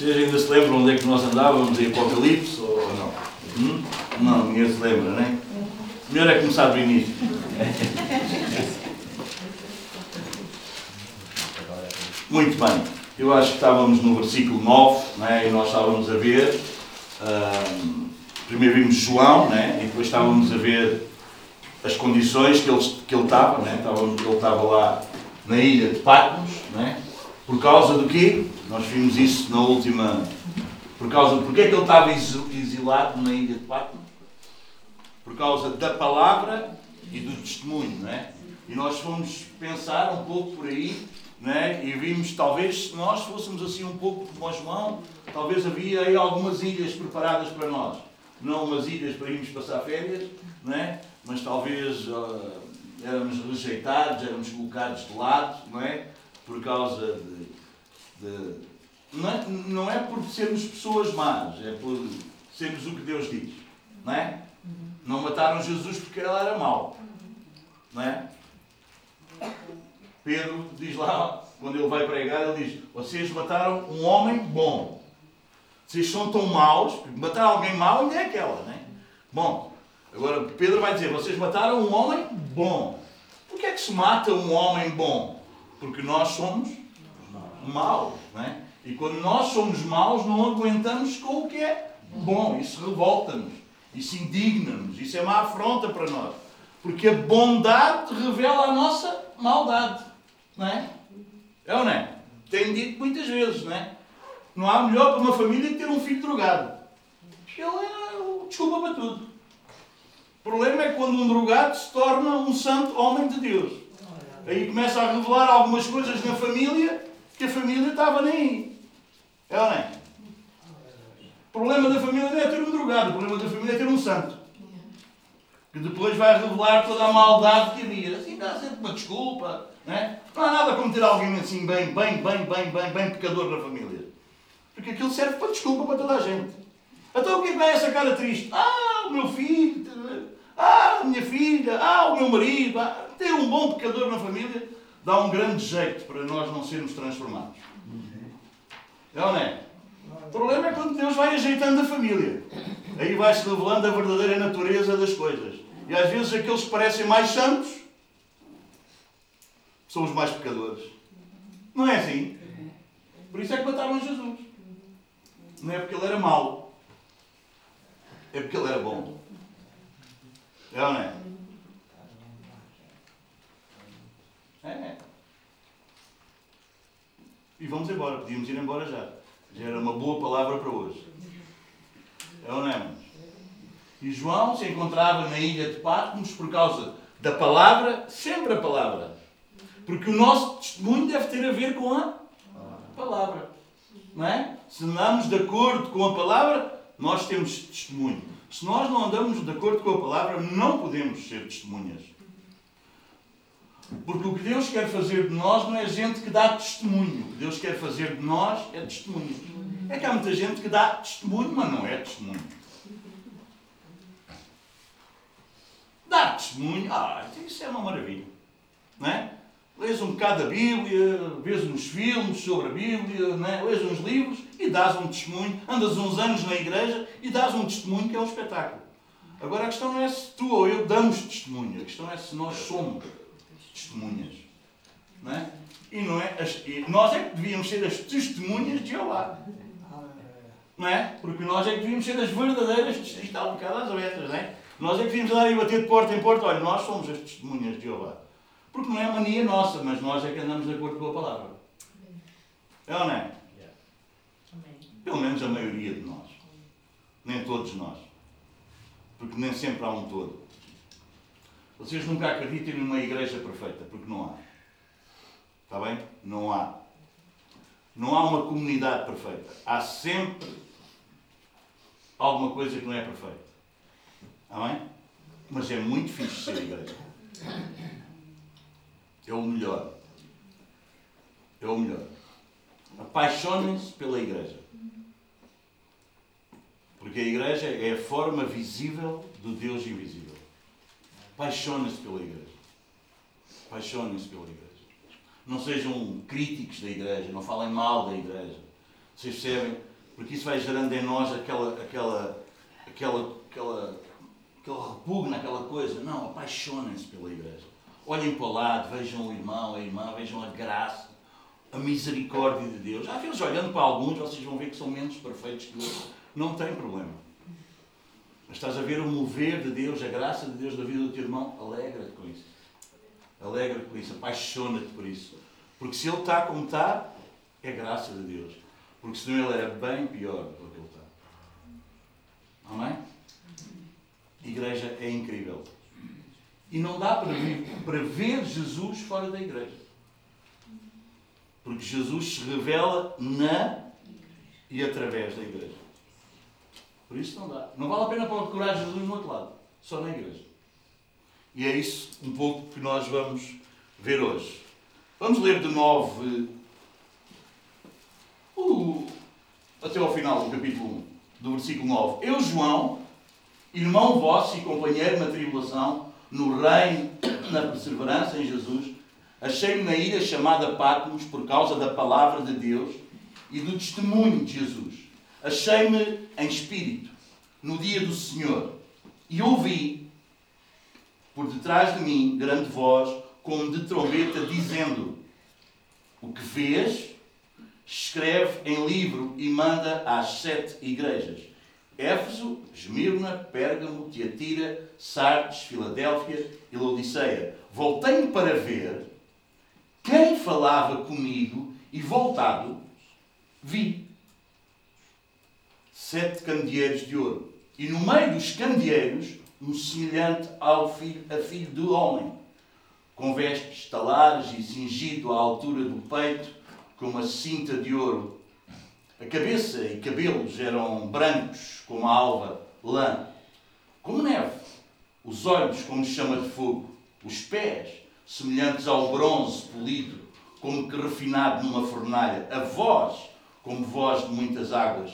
Vocês ainda se lembram onde é que nós andávamos em Apocalipse ou não? Hum? Não, ninguém se lembra, não é? Melhor é começar do início. Muito bem. Eu acho que estávamos no versículo 9, não é? e nós estávamos a ver. hum, primeiro vimos João, né? e depois estávamos a ver as condições que ele, que ele estava. Né? Ele estava lá na ilha de Patmos. Né? Por causa do quê? Nós vimos isso na última. Por causa de porque é que ele estava exi- exilado na ilha de Patmos? Por causa da palavra e do testemunho, não é? E nós fomos pensar um pouco por aí, não é? E vimos, talvez, se nós fôssemos assim um pouco como João, talvez havia aí algumas ilhas preparadas para nós. Não umas ilhas para irmos passar férias, não é? Mas talvez ah, éramos rejeitados, éramos colocados de lado, não é? Por causa de. de- não, é, não é por sermos pessoas más, é por sermos o que Deus diz, não é? Não mataram Jesus porque ele era mau. Não é? Pedro diz lá, quando ele vai pregar, ele diz: Vocês mataram um homem bom. Vocês são tão maus, matar alguém mau ainda é aquela, não é? Bom, agora Pedro vai dizer: Vocês mataram um homem bom. Por que é que se mata um homem bom? Porque nós somos maus, não é? E quando nós somos maus, não aguentamos com o que é bom. Isso revolta-nos, isso indigna-nos, isso é uma afronta para nós. Porque a bondade revela a nossa maldade, não é? É ou não é? Tenho dito muitas vezes, não é? Não há melhor para uma família que ter um filho drogado. Ele é desculpa para tudo. O problema é quando um drogado se torna um santo homem de Deus. Aí começa a revelar algumas coisas na família que a família estava nem aí. É ou não é? O problema da família não é ter um drogado, o problema da família é ter um santo. Que depois vai revelar toda a maldade que havia. Assim dá sempre uma desculpa. Não, é? não há nada como ter alguém assim bem, bem, bem, bem, bem, bem pecador na família. Porque aquilo serve para desculpa para toda a gente. Então o que é essa cara triste? Ah, o meu filho, ah, minha filha, ah, o meu marido. Ah, ter um bom pecador na família dá um grande jeito para nós não sermos transformados. É ou não é? O problema é quando Deus vai ajeitando a família. Aí vai-se revelando a verdadeira natureza das coisas. E às vezes aqueles que parecem mais santos são os mais pecadores. Não é assim? Por isso é que mataram Jesus. Não é porque ele era mau. É porque ele era bom. É não é? É. E vamos embora. Podíamos ir embora já. Já era uma boa palavra para hoje. É ou não é? E João se encontrava na ilha de Patmos por causa da palavra, sempre a palavra. Porque o nosso testemunho deve ter a ver com a palavra. Não é? Se andamos de acordo com a palavra, nós temos testemunho. Se nós não andamos de acordo com a palavra, não podemos ser testemunhas. Porque o que Deus quer fazer de nós não é gente que dá testemunho. O que Deus quer fazer de nós é testemunho. É que há muita gente que dá testemunho, mas não é testemunho. Dar testemunho, ah, isso é uma maravilha. Não é? Lês um bocado da Bíblia, vês uns filmes sobre a Bíblia, não é? lês uns livros e dás um testemunho. Andas uns anos na igreja e dás um testemunho que é um espetáculo. Agora a questão não é se tu ou eu damos testemunho, a questão é se nós somos testemunhas. Não é? E, não é as, nós é que devíamos ser as testemunhas de Jeová. Não é? Porque nós é que devíamos ser as verdadeiras testemunhas. Está um bocado às abertas, não é? Nós é que devíamos andar e bater de porta em porta. Olha, nós somos as testemunhas de Jeová. Porque não é mania nossa, mas nós é que andamos de acordo com a palavra. É ou não é? Pelo menos a maioria de nós. Nem todos nós. Porque nem sempre há um todo. Vocês nunca acreditem numa igreja perfeita, porque não há. Está bem? Não há. Não há uma comunidade perfeita. Há sempre alguma coisa que não é perfeita. Está bem? Mas é muito fixe ser igreja. É o melhor. É o melhor. Apaixonem-se pela igreja. Porque a igreja é a forma visível do Deus invisível. Apaixonem-se pela igreja. Apaixonem-se pela igreja. Não sejam críticos da igreja, não falem mal da igreja. Vocês percebem? porque isso vai gerando em nós aquela, aquela, aquela, aquela, aquela repugna, aquela coisa. Não, apaixonem-se pela igreja. Olhem para o lado, vejam o irmão, a irmã, vejam a graça, a misericórdia de Deus. Às vezes, olhando para alguns, vocês vão ver que são menos perfeitos que outros. Não tem problema. Mas estás a ver o mover de Deus, a graça de Deus na vida do teu irmão, alegra-te com isso. Alegra-te com isso, apaixona-te por isso. Porque se ele está como está, é graça de Deus. Porque senão ele era bem pior do que ele está. Amém? Igreja é incrível. E não dá para ver, para ver Jesus fora da igreja. Porque Jesus se revela na e através da igreja. Por isso não dá. Não vale a pena procurar Jesus no outro lado, só na igreja. E é isso um pouco que nós vamos ver hoje. Vamos ler de novo uh, até ao final do capítulo 1, do versículo 9. Eu, João, irmão vosso e companheiro na tribulação, no reino, na perseverança em Jesus, achei-me na ilha chamada Patmos por causa da palavra de Deus e do testemunho de Jesus. Achei-me em espírito no dia do Senhor e ouvi por detrás de mim grande voz, como de trombeta, dizendo: O que vês, escreve em livro e manda às sete igrejas. Éfeso, Esmirna, Pérgamo, Tiatira, Sardes, Filadélfia e Laodiceia. Voltei-me para ver quem falava comigo e voltado vi sete candeeiros de ouro. E no meio dos candeeiros, um semelhante ao filho, a filho do homem, com vestes talares e cingido à altura do peito, com uma cinta de ouro. A cabeça e cabelos eram brancos como a alva, lã, como neve. Os olhos como chama de fogo. Os pés semelhantes ao bronze polido, como que refinado numa fornalha. A voz como voz de muitas águas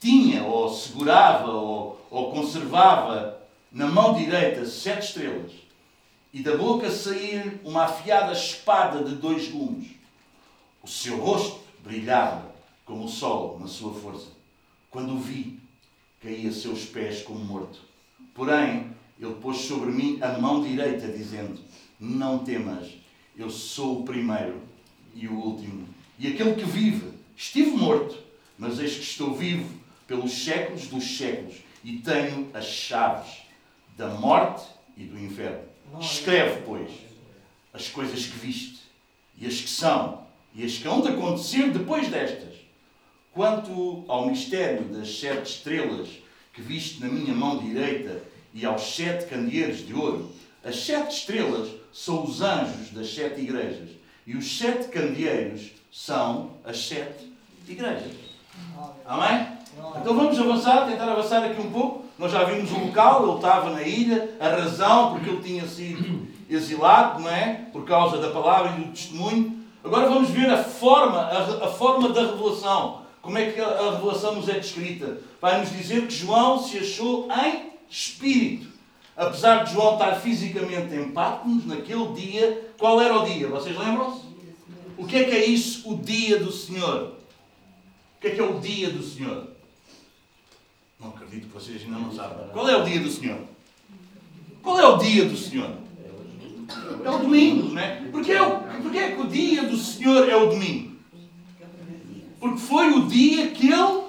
tinha, ou segurava, ou, ou conservava na mão direita sete estrelas, e da boca saía uma afiada espada de dois gumes. O seu rosto brilhava como o sol na sua força. Quando o vi, caí a seus pés como morto. Porém, ele pôs sobre mim a mão direita, dizendo: Não temas, eu sou o primeiro e o último. E aquele que vive, estive morto, mas eis que estou vivo pelos séculos dos séculos e tenho as chaves da morte e do inferno. Escreve, pois, as coisas que viste e as que são e as que hão de acontecer depois destas. Quanto ao mistério das sete estrelas que viste na minha mão direita e aos sete candeeiros de ouro, as sete estrelas são os anjos das sete igrejas e os sete candeeiros são as sete igrejas. Amém? Então vamos avançar, tentar avançar aqui um pouco. Nós já vimos o local, ele estava na ilha, a razão porque ele tinha sido exilado, não é? Por causa da palavra e do testemunho. Agora vamos ver a forma, a, a forma da revelação. Como é que a, revelação nos é descrita? Vai nos dizer que João se achou em espírito. Apesar de João estar fisicamente em Patmos, naquele dia, qual era o dia? Vocês lembram-se? O que é que é isso, o dia do Senhor? O que é que é o dia do Senhor? Não acredito que vocês ainda não sabem. Qual é o dia do Senhor? Qual é o dia do Senhor? É o domingo, não é? Porquê, porquê é que o dia do Senhor é o domingo? Porque foi o dia que Ele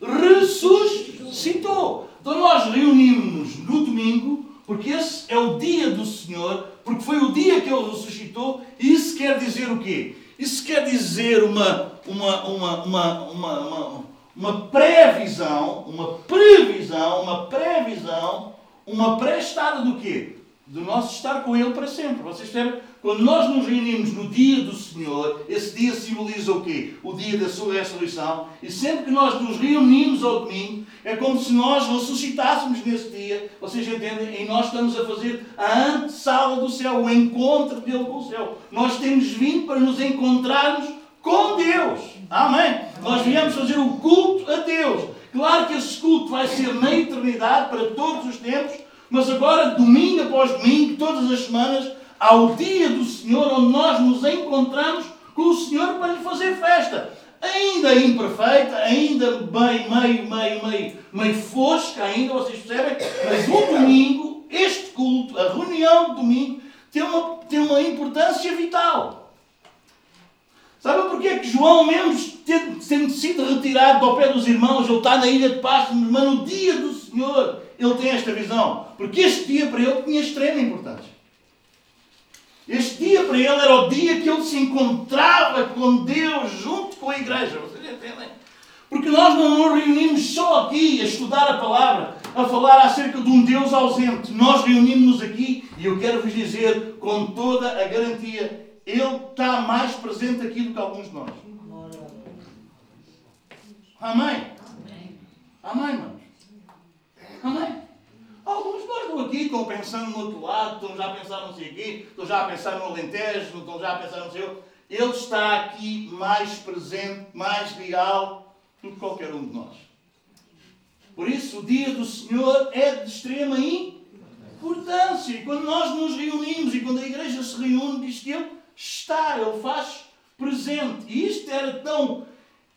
ressuscitou. Então nós reunimos-nos no domingo, porque esse é o dia do Senhor, porque foi o dia que Ele ressuscitou, e isso quer dizer o quê? Isso quer dizer uma, uma, uma, uma, uma, uma uma previsão, uma previsão, uma previsão, uma pré-estada do quê? Do nosso estar com Ele para sempre. Vocês percebem? Quando nós nos reunimos no dia do Senhor, esse dia simboliza o quê? O dia da sua ressurreição. E sempre que nós nos reunimos ao domingo, é como se nós ressuscitássemos nesse dia. Vocês entendem? E nós estamos a fazer a antessala do céu, o encontro dele com o céu. Nós temos vindo para nos encontrarmos com Deus. Amém? Nós viemos fazer o culto a Deus. Claro que esse culto vai ser na eternidade, para todos os tempos, mas agora, domingo após domingo, todas as semanas, há o dia do Senhor onde nós nos encontramos com o Senhor para lhe fazer festa. ainda imperfeita, ainda bem, meio, meio, meio, meio fosca ainda, vocês percebem? Mas o domingo, este culto, a reunião de domingo, tem uma, tem uma importância vital. Sabe porquê é que João, mesmo tendo sido retirado do pé dos irmãos, ele está na ilha de Pastos, mas no dia do Senhor, ele tem esta visão? Porque este dia para ele tinha extrema importância. Este dia para ele era o dia que ele se encontrava com Deus junto com a igreja. Vocês entendem? Porque nós não nos reunimos só aqui a estudar a palavra, a falar acerca de um Deus ausente. Nós reunimos-nos aqui e eu quero vos dizer com toda a garantia: Ele está mais presente aqui do que alguns de nós. Amém? Amém, irmãos? Amém? Alguns de nós estão aqui, estão pensando no outro lado, estão já a pensar não sei aqui, estão já a pensar no Alentejo, estão já a pensar no seu. Ele está aqui mais presente, mais real do que qualquer um de nós. Por isso, o dia do Senhor é de extrema importância. E quando nós nos reunimos e quando a igreja se reúne, diz que Ele está, Ele faz presente. E isto era tão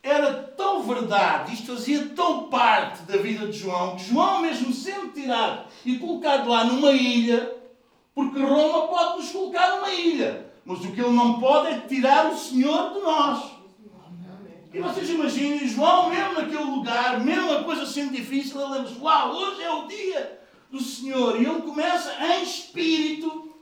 era tão verdade, isto fazia tão parte da vida de João, que João, mesmo sendo tirado e colocado lá numa ilha, porque Roma pode nos colocar numa ilha, mas o que ele não pode é tirar o Senhor de nós. E vocês imaginem, João, mesmo naquele lugar, mesmo a coisa sendo difícil, ele lembra-se: Uau, hoje é o dia do Senhor. E ele começa em espírito,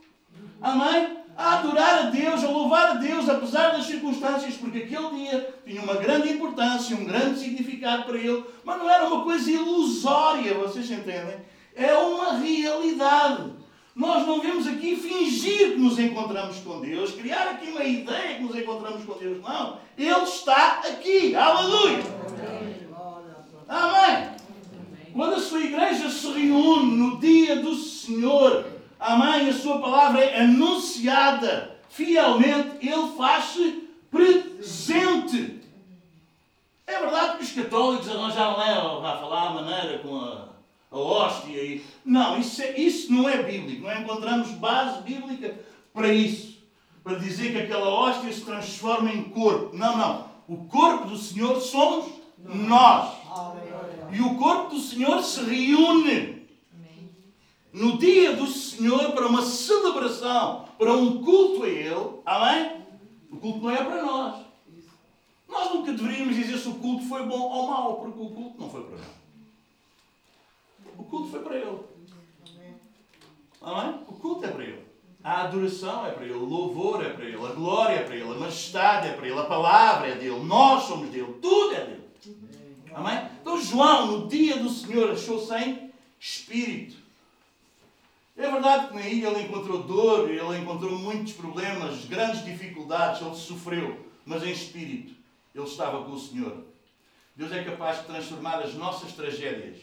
amém? A adorar a Deus, a louvar a Deus, apesar das circunstâncias, porque aquele dia tinha uma grande importância, um grande significado para ele, mas não era uma coisa ilusória, vocês entendem? É uma realidade. Nós não vemos aqui fingir que nos encontramos com Deus, criar aqui uma ideia que nos encontramos com Deus. Não. Ele está aqui. Aleluia. Amém. Quando a sua igreja se reúne no dia do Senhor, Amém? A sua palavra é anunciada fielmente, ele faz-se presente. É verdade que os católicos arranjaram lá, a falar a maneira com a, a hóstia e. Não, isso, é, isso não é bíblico. Não encontramos base bíblica para isso. Para dizer que aquela hóstia se transforma em corpo. Não, não. O corpo do Senhor somos nós. E o corpo do Senhor se reúne no dia do Senhor para uma celebração, para um culto a Ele. Amém? O culto não é para nós. Nós nunca deveríamos dizer se o culto foi bom ou mau, porque o culto não foi para nós. O culto foi para Ele. Amém? O culto é para Ele. A adoração é para Ele, o louvor é para Ele, a glória é para Ele, a majestade é para Ele, a palavra é dele, nós somos dele, tudo é dele. Amém? Então João, no dia do Senhor, achou sem espírito. É verdade que na ilha ele encontrou dor, ele encontrou muitos problemas, grandes dificuldades, ele sofreu, mas em espírito ele estava com o Senhor. Deus é capaz de transformar as nossas tragédias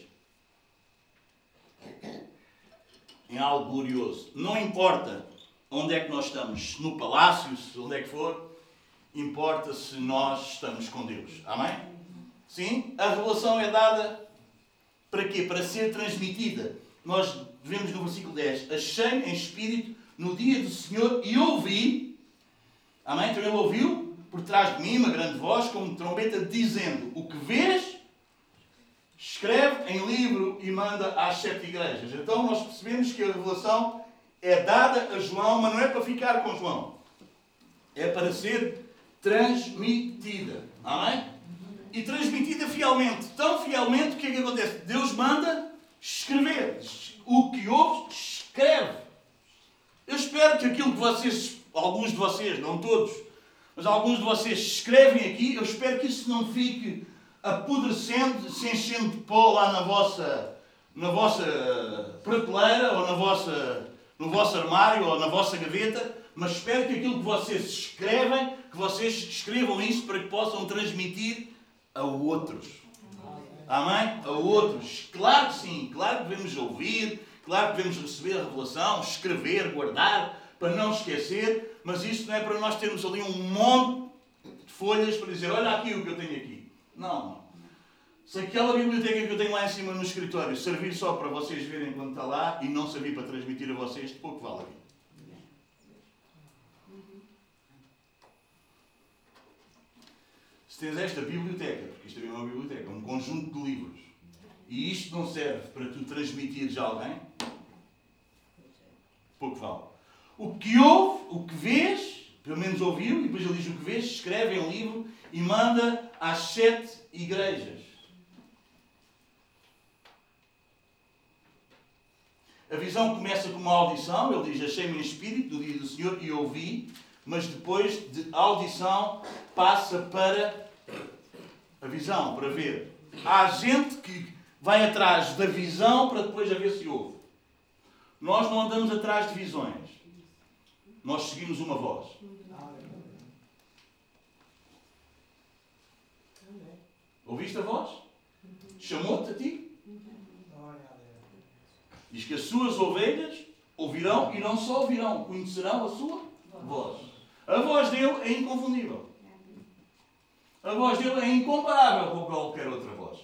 em algo glorioso. Não importa onde é que nós estamos, no palácio, onde é que for, importa se nós estamos com Deus. Amém? Sim? A revelação é dada para quê? Para ser transmitida. Nós vemos no versículo 10, achei em espírito no dia do Senhor e ouvi, amém? Então ele ouviu por trás de mim uma grande voz, como trombeta, dizendo: O que vês, escreve em livro e manda às sete igrejas. Então nós percebemos que a revelação é dada a João, mas não é para ficar com João, é para ser transmitida, amém? E transmitida fielmente, tão fielmente que o que acontece? Deus manda escrever o que ouve, escreve. Eu espero que aquilo que vocês, alguns de vocês, não todos, mas alguns de vocês escrevem aqui, eu espero que isso não fique apodrecendo, se enchendo de pó lá na vossa, na vossa prateleira ou na vossa, no vosso armário ou na vossa gaveta, mas espero que aquilo que vocês escrevem, que vocês escrevam isso para que possam transmitir a outros. Amém? A outros. Claro que sim, claro que devemos ouvir, claro que devemos receber a revelação, escrever, guardar, para não esquecer, mas isso não é para nós termos ali um monte de folhas para dizer: olha aqui o que eu tenho aqui. Não. Se aquela biblioteca que eu tenho lá em cima no escritório servir só para vocês verem quando está lá e não servir para transmitir a vocês, pouco vale a vida. Se tens esta biblioteca, porque isto é uma biblioteca, um conjunto de livros, e isto não serve para tu transmitires a alguém, pouco vale. O que ouve, o que vês, pelo menos ouviu, e depois ele diz o que vês, escreve em livro e manda às sete igrejas. A visão começa com uma audição, ele diz: Achei-me em espírito no dia do Senhor e ouvi, mas depois de audição passa para a visão, para ver. Há gente que vai atrás da visão para depois a ver se ouve. Nós não andamos atrás de visões. Nós seguimos uma voz. Ouviste a voz? Chamou-te a ti? Diz que as suas ovelhas ouvirão e não só ouvirão, conhecerão a sua voz. A voz dele é inconfundível. A voz dele é incomparável com qualquer outra voz.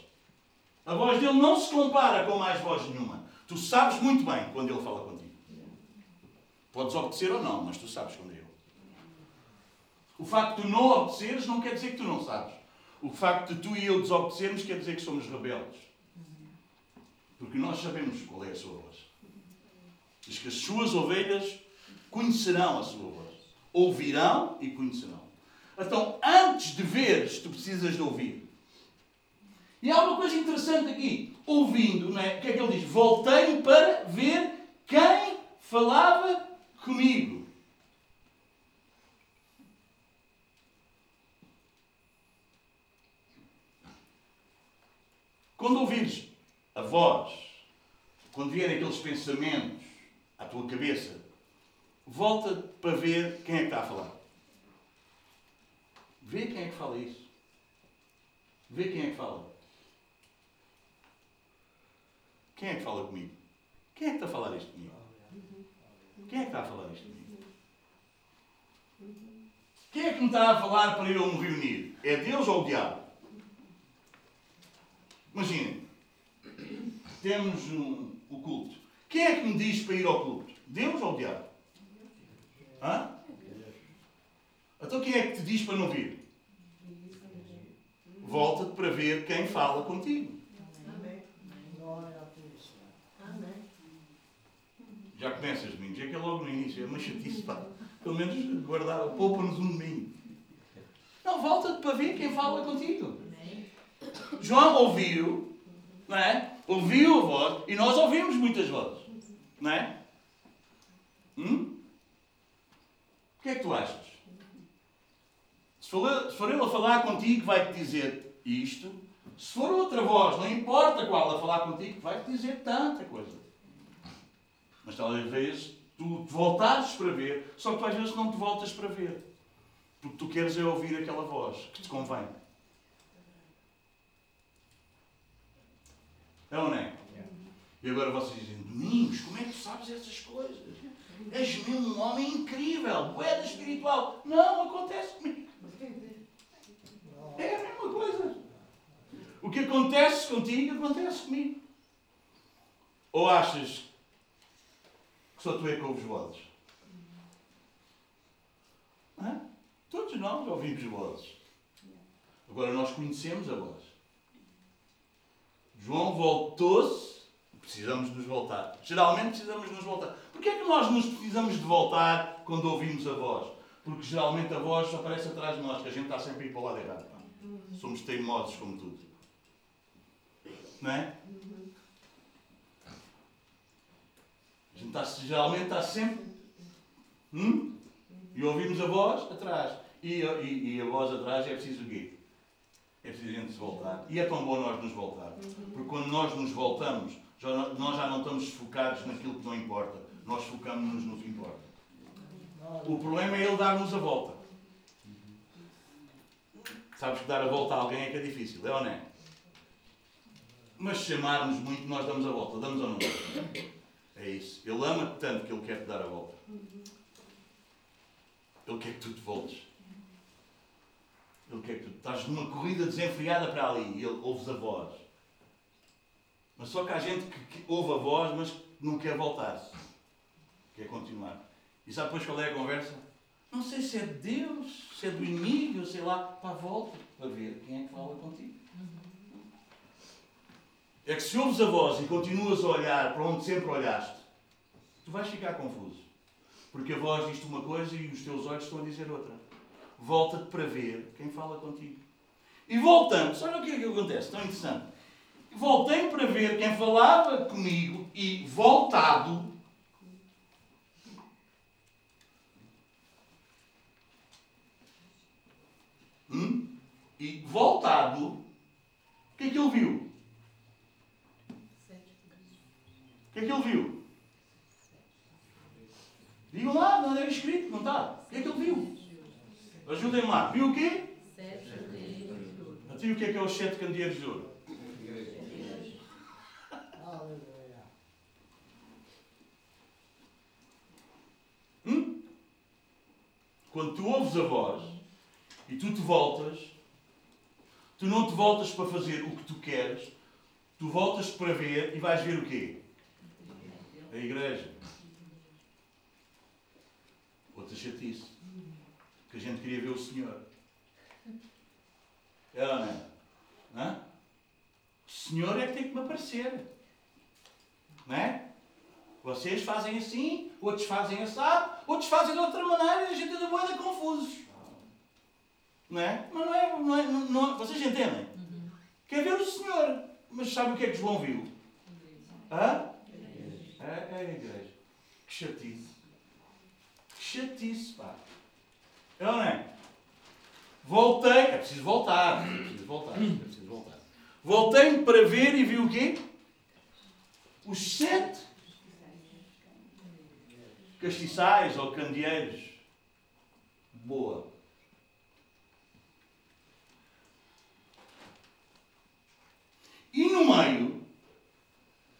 A voz dele não se compara com mais voz nenhuma. Tu sabes muito bem quando ele fala contigo. Podes obedecer ou não, mas tu sabes quando é ele. O facto de tu não obedeceres não quer dizer que tu não sabes. O facto de tu e eu desobedecermos quer dizer que somos rebeldes. Porque nós sabemos qual é a sua voz. Diz que as suas ovelhas conhecerão a sua voz. Ouvirão e conhecerão. Então, antes de veres, tu precisas de ouvir. E há uma coisa interessante aqui. Ouvindo, não é? O que é que ele diz? Voltei para ver quem falava comigo. Quando ouvires a voz, quando vierem aqueles pensamentos à tua cabeça, volta para ver quem é que está a falar. Vê quem é que fala isso. Vê quem é que fala. Quem é que fala comigo? Quem é que está a falar isto comigo? Quem é que está a falar isto comigo? Quem é que me está a falar para eu me reunir? É Deus ou o diabo? Imaginem, temos um, o culto. Quem é que me diz para ir ao culto? Deus ou o diabo? Hã? Então quem é que te diz para não vir? Volta-te para ver quem fala contigo. Já começas domingos, é que é logo no início, é uma chatice, pá. Pelo menos guardar, poupa-nos um domingo. Não, volta-te para ver quem fala contigo. João ouviu, não é? Ouviu a voz e nós ouvimos muitas vozes, não é? Hum? O que é que tu achas? Se for, ele a falar contigo, vai-te dizer isto. Se for outra voz, não importa qual, a falar contigo, vai-te dizer tanta coisa. Mas talvez tu te voltares para ver, só que tu às vezes não te voltas para ver. Porque tu queres é ouvir aquela voz que te convém. É ou não é? E agora vocês dizem, Domingos, como é que tu sabes essas coisas? És mesmo um homem incrível, boeda espiritual. Não, acontece comigo. É a mesma coisa. O que acontece contigo, acontece comigo. Ou achas que só tu é que ouves vozes? É? Todos nós ouvimos vozes. Agora nós conhecemos a voz. João voltou-se, precisamos nos voltar. Geralmente precisamos nos voltar. Porquê é que nós nos precisamos de voltar quando ouvimos a voz? Porque geralmente a voz aparece atrás de nós, que a gente está sempre a ir para o lado errado. Somos teimosos como tudo. Não é? A gente está, geralmente está sempre. Hum? E ouvimos a voz atrás. E, e, e a voz atrás é preciso o quê? É preciso a gente se voltar. E é tão bom nós nos voltar. Porque quando nós nos voltamos, já, nós já não estamos focados naquilo que não importa. Nós focamos-nos no que importa. O problema é ele dar-nos a volta. Sabes que dar a volta a alguém é que é difícil, é ou não é? Mas chamarmos muito, nós damos a volta. Damos ou não? É isso. Ele ama-te tanto que ele quer te dar a volta. Ele quer que tu te voltes. Ele quer que tu estás numa corrida desenfreada para ali e ele ouves a voz. Mas só que há gente que, que ouve a voz, mas não quer voltar-se. Quer continuar. E sabe depois qual é a conversa? Não sei se é de Deus, se é do inimigo, sei lá. Pá, volta. para ver quem é que fala contigo. É que se ouves a voz e continuas a olhar para onde sempre olhaste, tu vais ficar confuso. Porque a voz diz-te uma coisa e os teus olhos estão a dizer outra. Volta-te para ver quem fala contigo. E voltamos, olha o que é que acontece, tão interessante. Voltei para ver quem falava comigo e voltado. Hum? E voltado, o que que ele viu? O que é que ele viu? Digam lá, não é escrito, não está? O que é que ele viu? Ajudem-me lá. Viu o quê? Então, o que é que é os sete candeeiros de ouro? Hum? Quando tu ouves a voz e tu te voltas, tu não te voltas para fazer o que tu queres, tu voltas para ver e vais ver o quê? A igreja. Outra chatice. Que a gente queria ver o Senhor. É ou não é? O Senhor é que tem que me aparecer. Não é? Vocês fazem assim, outros fazem assado, outros fazem de outra maneira e a gente anda moeda confusos. Não é? Mas não é, não é, não, vocês entendem? Uhum. Quer ver o Senhor. Mas sabe o que é que João viu? Hã? É, é a igreja. Que chatice. Que chatice, pá. É ou não é? Voltei. É preciso voltar. É preciso voltar. É preciso voltar. Voltei para ver e vi o quê? Os sete castiçais ou candeeiros. Boa. E no meio,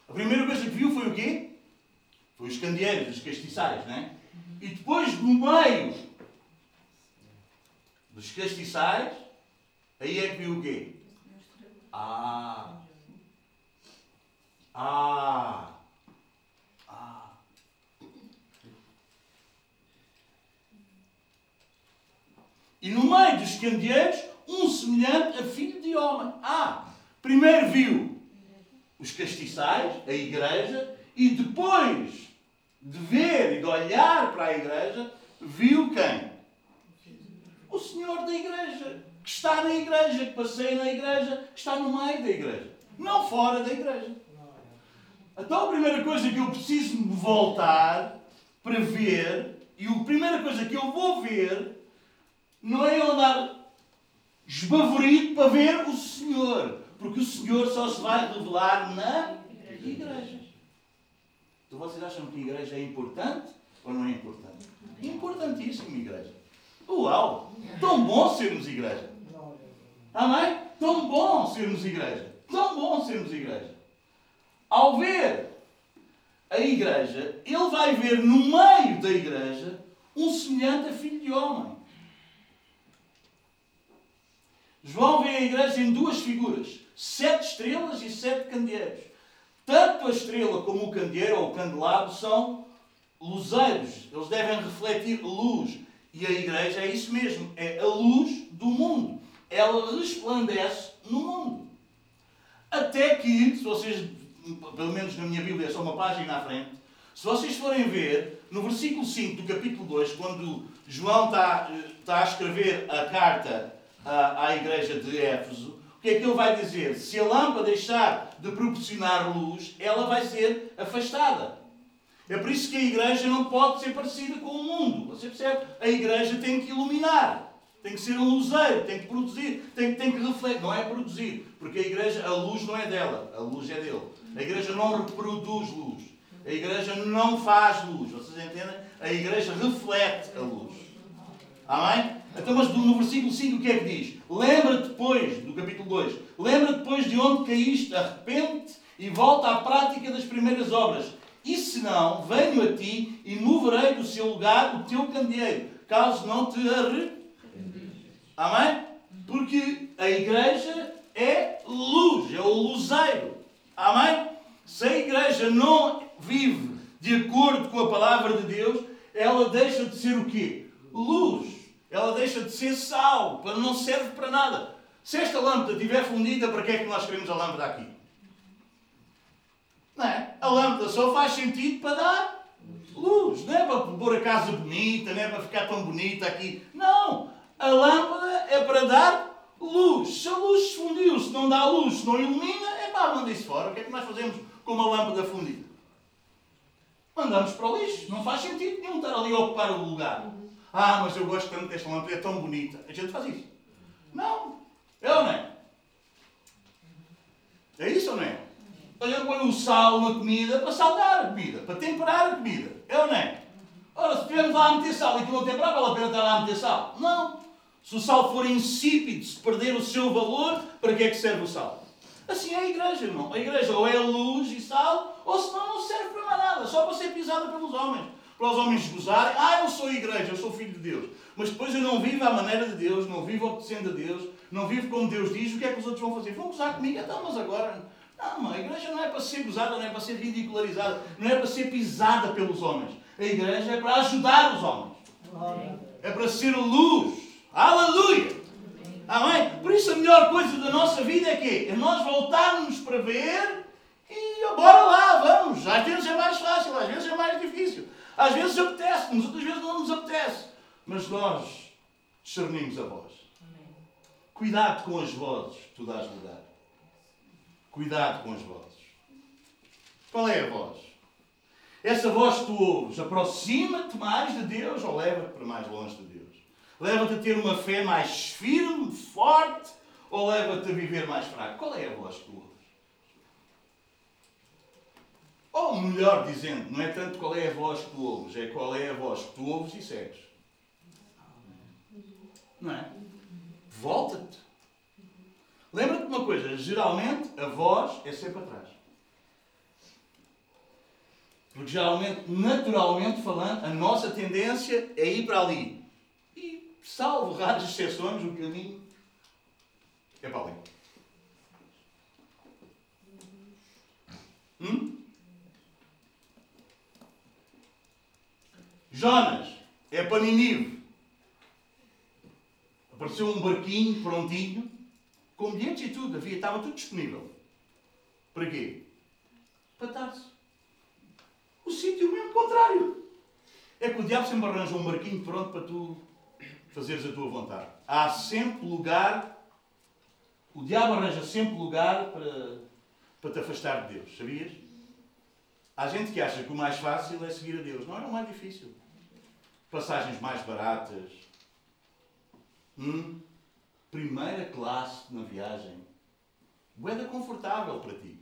a primeira coisa que viu foi o quê? Foi os candeeiros, os castiçais, né? E depois, no meio dos castiçais, aí é que viu o quê? Ah! Ah! Ah! E no meio dos candeeiros, um semelhante a filho de homem. Ah! Primeiro viu os castiçais, a igreja, e depois de ver e de olhar para a igreja, viu quem? O Senhor da igreja, que está na igreja, que passeia na igreja, que está no meio da igreja, não fora da igreja. Então a primeira coisa que eu preciso voltar para ver, e a primeira coisa que eu vou ver, não é andar esbavorido para ver o Senhor. Porque o Senhor só se vai revelar na igreja. Então vocês acham que a igreja é importante ou não é importante? Importantíssima igreja. Uau! Tão bom sermos igreja. Amém? Tão bom sermos igreja. Tão bom sermos igreja. Ao ver a igreja, ele vai ver no meio da igreja um semelhante a filho de homem. João vê a igreja em duas figuras sete estrelas e sete candeeiros. Tanto a estrela como o candeeiro ou o candelabro são luzeiros. Eles devem refletir luz. E a igreja é isso mesmo, é a luz do mundo. Ela resplandece no mundo. Até que, se vocês, pelo menos na minha Bíblia, é só uma página à frente, se vocês forem ver, no versículo 5 do capítulo 2, quando João está, está a escrever a carta à, à igreja de Éfeso, o que é que ele vai dizer? Se a lâmpada deixar de proporcionar luz, ela vai ser afastada. É por isso que a igreja não pode ser parecida com o mundo. Você percebe? A igreja tem que iluminar. Tem que ser um luzeiro, tem que produzir, tem, tem que refletir. Não é produzir, porque a igreja, a luz não é dela, a luz é dele. A igreja não reproduz luz. A igreja não faz luz. Vocês entendem? A igreja reflete a luz. Amém? Então, mas no versículo 5 o que é que diz? Lembra depois, do capítulo 2, lembra depois de onde caíste, arrepende e volta à prática das primeiras obras. E se não, venho a ti e moverei do seu lugar o teu candeeiro, caso não te arrependas. Amém? Porque a igreja é luz, é o luzeiro. Amém? Se a igreja não vive de acordo com a palavra de Deus, ela deixa de ser o quê? Luz ela deixa de ser sal, para não serve para nada. Se esta lâmpada estiver fundida, para que é que nós queremos a lâmpada aqui? Não é? A lâmpada só faz sentido para dar luz. Não é para pôr a casa bonita, não é para ficar tão bonita aqui. Não! A lâmpada é para dar luz. Se a luz se fundiu, se não dá luz, se não ilumina, é pá, manda isso fora. O que é que nós fazemos com uma lâmpada fundida? Mandamos para o lixo. Não faz sentido nenhum estar ali a ocupar o lugar. Ah, mas eu gosto tanto desta lâmpada, é tão bonita. A gente faz isso. Não. É ou não é? É isso ou não é? A gente põe o sal na comida para saltar a comida, para temperar a comida. É ou não é? Ora, se estivermos lá a meter sal e aquilo não temperar, vale a pena estar lá a meter sal? Não. Se o sal for insípido, se perder o seu valor, para que é que serve o sal? Assim é a igreja, irmão. A igreja ou é luz e sal, ou senão não serve para mais nada, só para ser pisada pelos homens. Para os homens gozarem, ah, eu sou igreja, eu sou filho de Deus. Mas depois eu não vivo à maneira de Deus, não vivo obedecendo a Deus, não vivo como Deus diz, o que é que os outros vão fazer? Vão gozar comigo? Então, mas agora. Não, a igreja não é para ser gozada, não é para ser ridicularizada, não é para ser pisada pelos homens. A igreja é para ajudar os homens. É para ser luz. Aleluia! Amém? Por isso a melhor coisa da nossa vida é que é nós voltarmos para ver e bora lá, vamos. Às vezes é mais fácil, às vezes é mais difícil. Às vezes apetece-nos, outras vezes não nos apetece. Mas nós discernimos a voz. Cuidado com as vozes que tu dás lugar. Cuidado com as vozes. Qual é a voz? Essa voz que tu ouves aproxima-te mais de Deus ou leva-te para mais longe de Deus? Leva-te a ter uma fé mais firme, forte ou leva-te a viver mais fraco? Qual é a voz que tu ouves? Ou melhor dizendo, não é tanto qual é a voz que tu ouves, é qual é a voz que tu ouves e segues. Não é? Volta-te. Lembra-te de uma coisa, geralmente a voz é sempre atrás. Porque geralmente, naturalmente falando, a nossa tendência é ir para ali. E, salvo raras exceções, o caminho é para ali. Hum? Jonas é para Ninive. Apareceu um barquinho prontinho, com bilhetes e tudo, havia, estava tudo disponível. Para quê? Para Tarso. O sítio mesmo contrário. É que o diabo sempre arranja um barquinho pronto para tu fazeres a tua vontade. Há sempre lugar, o diabo arranja sempre lugar para, para te afastar de Deus, sabias? Há gente que acha que o mais fácil é seguir a Deus. Não é o mais difícil. Passagens mais baratas. Hum? Primeira classe na viagem. Boeda confortável para ti.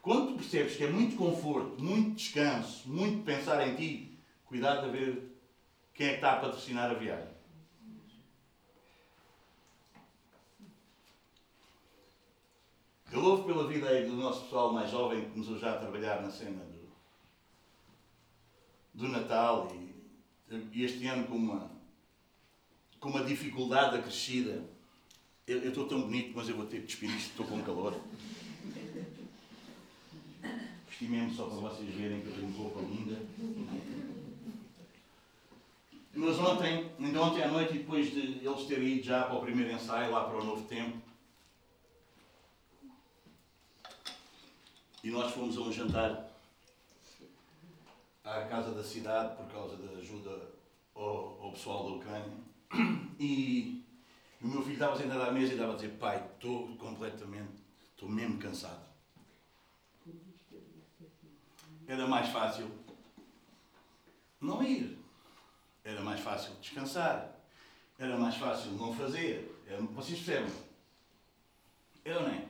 Quando tu percebes que é muito conforto, muito descanso, muito pensar em ti, cuidado a ver quem é que está a patrocinar a viagem. Eu louvo pela vida aí do nosso pessoal mais jovem que começou já a trabalhar na cena do, do Natal e, este ano com uma, com uma dificuldade acrescida. Eu, estou tão bonito, mas eu vou ter que despir isto, estou com calor. Vesti mesmo só para vocês verem que eu tenho roupa linda. Mas ontem, ainda ontem à noite, e depois de eles terem ido já para o primeiro ensaio, lá para o Novo Tempo, e nós fomos a um jantar à Casa da Cidade por causa da ajuda ao, ao pessoal da Ucrânia. E o meu filho estava sentado à mesa e estava a dizer: Pai, estou completamente, estou mesmo cansado. Era mais fácil não ir. Era mais fácil descansar. Era mais fácil não fazer. Era, vocês percebem? É ou não é?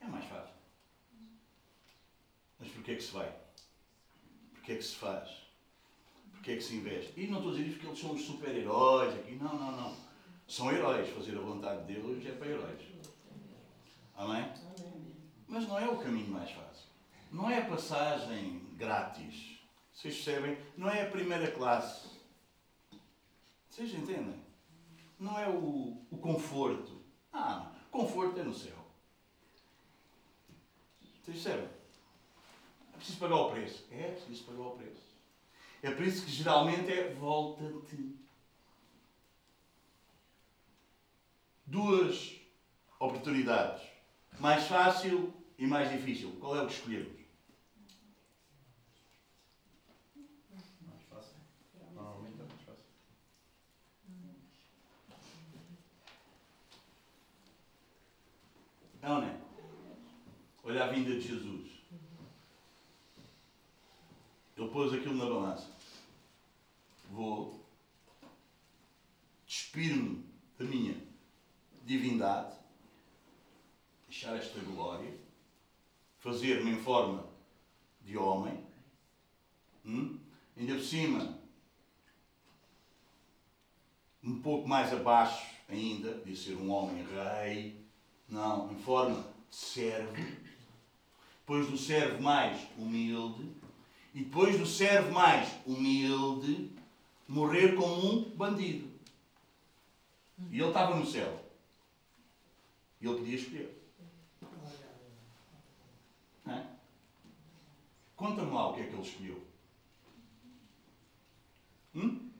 É mais fácil. Mas porquê é que se vai? Porquê é que se faz? Porquê é que se investe? E não estou a dizer isso porque eles são os super-heróis aqui. Não, não, não. São heróis. Fazer a vontade de Deus é para heróis. Amém? Mas não é o caminho mais fácil. Não é a passagem grátis. Vocês percebem? Não é a primeira classe. Vocês entendem? Não é o, o conforto. Ah, conforto é no céu. Vocês percebem? Preciso pagar o preço. É preciso pagar o preço. É por isso que geralmente é volta-te. duas oportunidades. Mais fácil e mais difícil. Qual é o que escolhemos? Mais fácil. Normalmente é mais fácil. Não, não é? Olha a vinda de Jesus. Ele pôs aquilo na balança. Vou despir-me da minha divindade, deixar esta glória, fazer-me em forma de homem, hum? ainda por cima, um pouco mais abaixo ainda, de ser um homem rei, não, em forma de servo, depois do servo mais humilde, e depois do servo mais humilde, morrer como um bandido. E ele estava no céu. E ele podia escolher. É? Conta-me lá o que é que ele escolheu. Hum?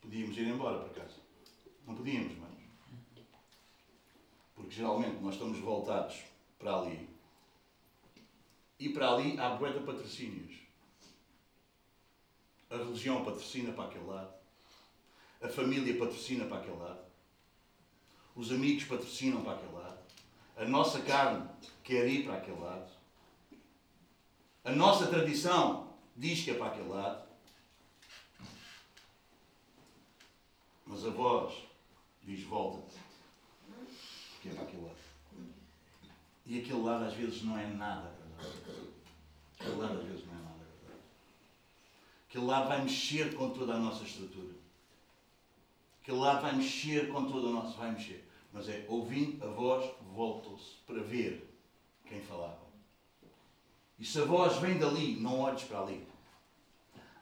Podíamos ir embora para casa. Não podíamos, mas. Porque geralmente nós estamos voltados para ali. E para ali há bué de patrocínios. A religião patrocina para aquele lado. A família patrocina para aquele lado. Os amigos patrocinam para aquele lado. A nossa carne quer ir para aquele lado. A nossa tradição diz que é para aquele lado. Mas a voz diz: volta-te. Que é para aquele lado. E aquele lado às vezes não é nada. Aquele vezes não é nada. Aquele lado vai mexer com toda a nossa estrutura. Aquele lado vai mexer com todo o nosso. Vai mexer. Mas é ouvindo a voz, voltou-se para ver quem falava. E se a voz vem dali, não olhes para ali.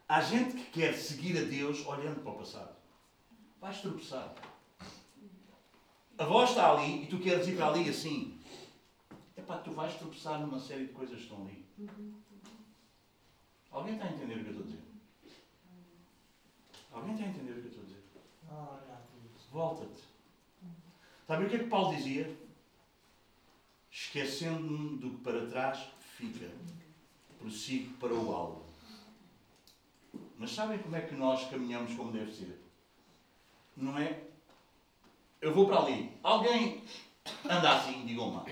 Há gente que quer seguir a Deus olhando para o passado. Vais tropeçar. A voz está ali e tu queres ir para ali assim. Epá, tu vais tropeçar numa série de coisas que estão ali. Alguém está a entender o que eu estou a dizer? Alguém está a entender o que eu estou a dizer? Volta-te. Sabe o que é que Paulo dizia? Esquecendo-me do que para trás fica, prossigo para o alvo. Mas sabem como é que nós caminhamos como deve ser? Não é? Eu vou para ali. Alguém anda assim, digam lá.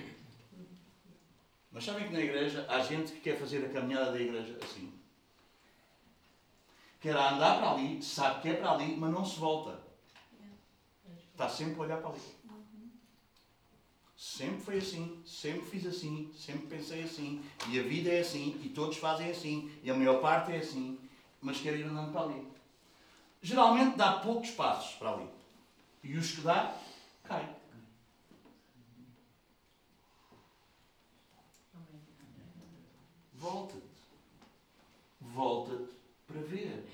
Mas sabem que na igreja há gente que quer fazer a caminhada da igreja assim. Quer andar para ali, sabe que é para ali, mas não se volta. Está sempre a olhar para ali. Sempre foi assim, sempre fiz assim, sempre pensei assim, e a vida é assim, e todos fazem assim, e a maior parte é assim, mas quer ir andando para ali. Geralmente dá poucos passos para ali. E os que dá, cai. Volta-te. Volta-te para ver.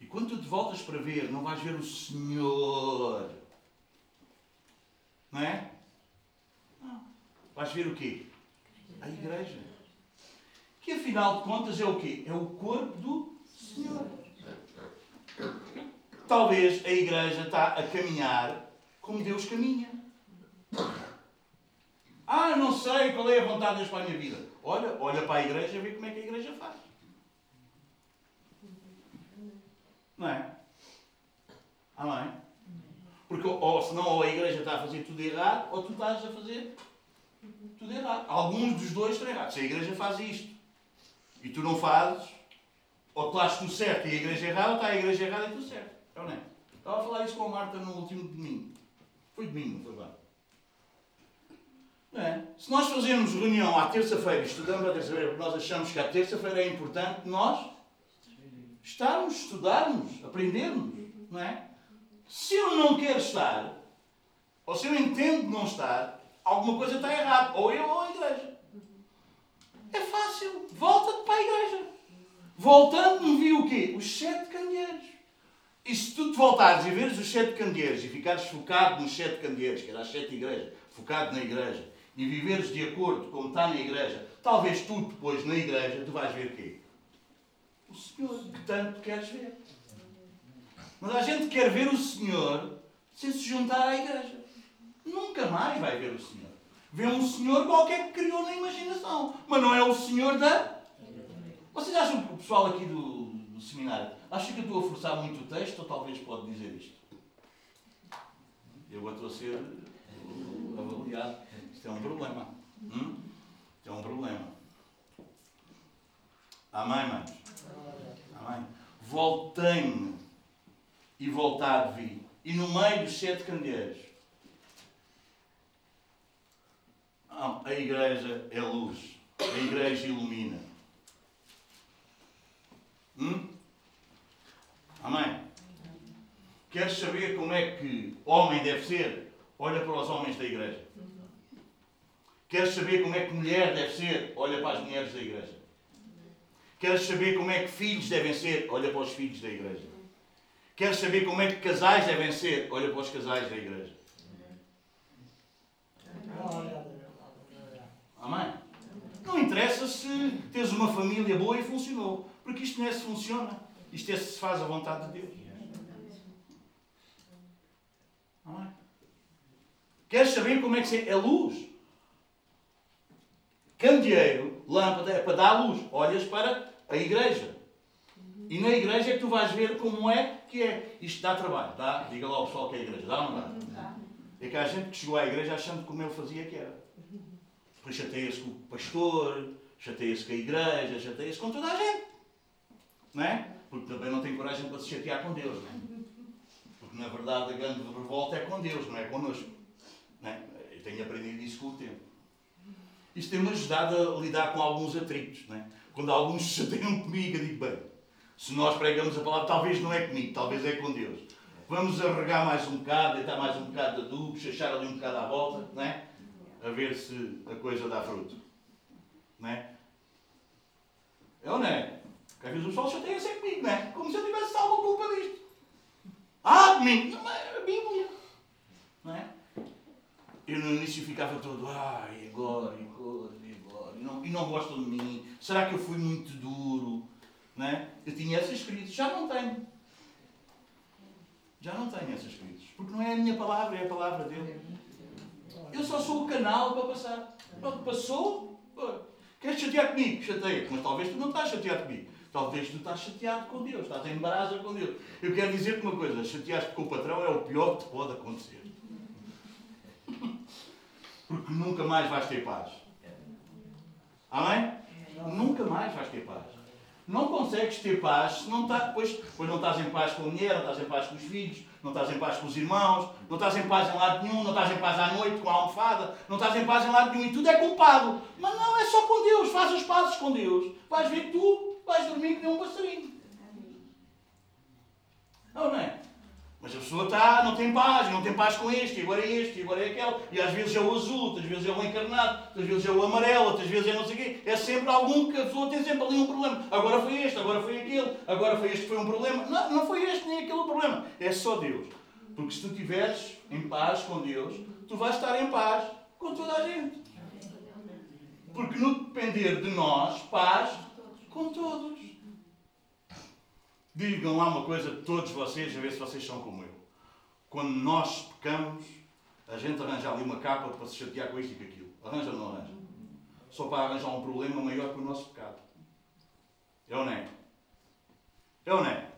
E quando tu te voltas para ver, não vais ver o Senhor. Não é? Não. Vais ver o quê? A igreja. Que afinal de contas é o quê? É o corpo do Senhor. Talvez a igreja está a caminhar como Deus caminha. Ah, não sei qual é a vontade de Deus para a minha vida. Olha, olha para a igreja e vê como é que a igreja faz. Não é? Amém? Porque ou senão ou a igreja está a fazer tudo errado ou tu estás a fazer tudo errado. Alguns dos dois estão errados. Se a igreja faz isto e tu não fazes, ou tu estás tu certo e a igreja errada, ou está a igreja errada e tu certo. É ou não é? Estava a falar isso com a Marta no último domingo. Foi domingo, não foi bem? É? Se nós fazemos reunião à terça-feira, estudamos à terça-feira, porque nós achamos que a terça-feira é importante, nós estarmos, estudarmos, aprendermos, não é? Se eu não quero estar, ou se eu entendo não estar, alguma coisa está errada. Ou eu ou a igreja. É fácil. Volta-te para a igreja. Voltando, me vi o quê? Os sete candeeiros. E se tu te voltares e veres os sete candeeiros e ficares focado nos sete candeeiros, que era as sete igrejas, focado na igreja, e viveres de acordo como está na igreja, talvez tu depois na igreja, tu vais ver quê? O Senhor que tanto queres ver. Mas a gente quer ver o Senhor sem se juntar à igreja. Nunca mais vai ver o Senhor. Vê um Senhor qualquer que criou na imaginação. Mas não é o Senhor da. Vocês acham que o pessoal aqui do, do seminário acha que eu estou a forçar muito o texto ou talvez pode dizer isto? Eu estou a ser avaliado. É um problema. Hum? É um problema. Amém, mães? Amém. Voltei-me e voltar vi. E no meio dos sete candeeiros, ah, a igreja é luz. A igreja ilumina. Hum? Amém? Queres saber como é que homem deve ser? Olha para os homens da igreja. Queres saber como é que mulher deve ser? Olha para as mulheres da igreja. Queres saber como é que filhos devem ser? Olha para os filhos da igreja. Queres saber como é que casais devem ser? Olha para os casais da igreja. Amém? Não interessa se tens uma família boa e funcionou. Porque isto não é se funciona. Isto é se faz a vontade de Deus. Amém? Queres saber como é que é? É luz. Candeeiro, lâmpada, é para dar luz. Olhas para a igreja. E na igreja é que tu vais ver como é que é. Isto dá trabalho, dá? Diga lá ao pessoal que é a igreja. Dá ou não dá? É que há gente que chegou à igreja achando como ele fazia que era. Depois chateia-se com o pastor, chateia-se com a igreja, chateia-se com toda a gente. Não é? Porque também não tem coragem para se chatear com Deus, não é? Porque na verdade a grande revolta é com Deus, não é connosco. Não é? Eu tenho aprendido isso com o tempo. Isto tem-me ajudado a lidar com alguns atritos. Não é? Quando alguns se chateiam comigo, eu digo, bem, se nós pregamos a palavra, talvez não é comigo, talvez é com Deus. Vamos arregar mais um bocado, deitar mais um bocado de adubo, chachar ali um bocado à volta, não é? A ver se a coisa dá fruto. Não é? É ou não é? Às vezes o pessoal chateia sempre comigo, não é? Como se eu tivesse alguma culpa disto. Ah, comigo! Não, é a Bíblia. Não é? Eu no início ficava todo, ai, agora, agora, e não, e não gostam de mim. Será que eu fui muito duro? Não é? Eu tinha essas críticas, já não tenho. Já não tenho essas críticas, porque não é a minha palavra, é a palavra dele. Eu só sou o canal para passar. Pronto, passou. Queres chatear comigo? Chateia. Mas talvez tu não estás chateado comigo. Talvez tu estás chateado com Deus. Estás em brasa com Deus. Eu quero dizer-te uma coisa. Chatear-te com o patrão é o pior que te pode acontecer. Porque nunca mais vais ter paz. Amém? Nunca mais vais ter paz. Não consegues ter paz se não estás, pois, pois não estás em paz com a mulher, não estás em paz com os filhos, não estás em paz com os irmãos, não estás em paz em lado nenhum, não estás em paz à noite com a almofada, não estás em paz em lado nenhum e tudo é culpado. Mas não, é só com Deus, faz as pazes com Deus. Vais ver que tu vais dormir que nem um passarinho. Não, não é? Mas a pessoa está, não tem paz, não tem paz com este, agora é este, agora é aquele. E às vezes é o azul, outras vezes é o encarnado, outras vezes é o amarelo, outras vezes é não sei o quê. É sempre algum que a pessoa tem sempre ali um problema. Agora foi este, agora foi aquele, agora foi este foi um problema. Não, não foi este nem aquele problema. É só Deus. Porque se tu estiveres em paz com Deus, tu vais estar em paz com toda a gente. Porque no depender de nós, paz com todos. Digam lá uma coisa, todos vocês, a ver se vocês são como eu. Quando nós pecamos, a gente arranja ali uma capa para se chatear com isto e com aquilo. Arranja ou não arranja? Só para arranjar um problema maior que o nosso pecado. É ou não é? É ou não é?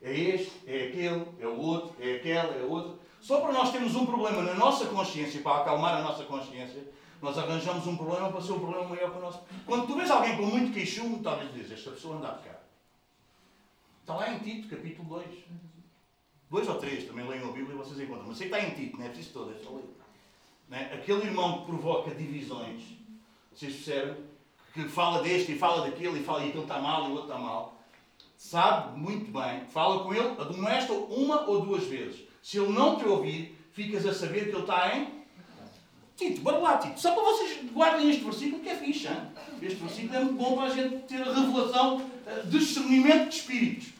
É este, é aquele, é o outro, é aquele, é o outro. Só para nós termos um problema na nossa consciência, para acalmar a nossa consciência, nós arranjamos um problema para ser um problema maior que o nosso. Quando tu vês alguém com muito queixume, talvez dizes, esta pessoa anda a pecar. Está lá em Tito, capítulo 2. Dois ou três, também leiam a Bíblia e vocês encontram. Mas sei que está em Tito, não é preciso todas, é só ler. É? Aquele irmão que provoca divisões, vocês percebem? Que fala deste e fala daquele e fala e aquele está mal e o outro está mal. Sabe muito bem, fala com ele, admoesta uma ou duas vezes. Se ele não te ouvir, ficas a saber que ele está em Tito, bora lá, Tito. Só para vocês guardem este versículo que é. Hein? Este versículo é muito bom para a gente ter a revelação, discernimento de espíritos.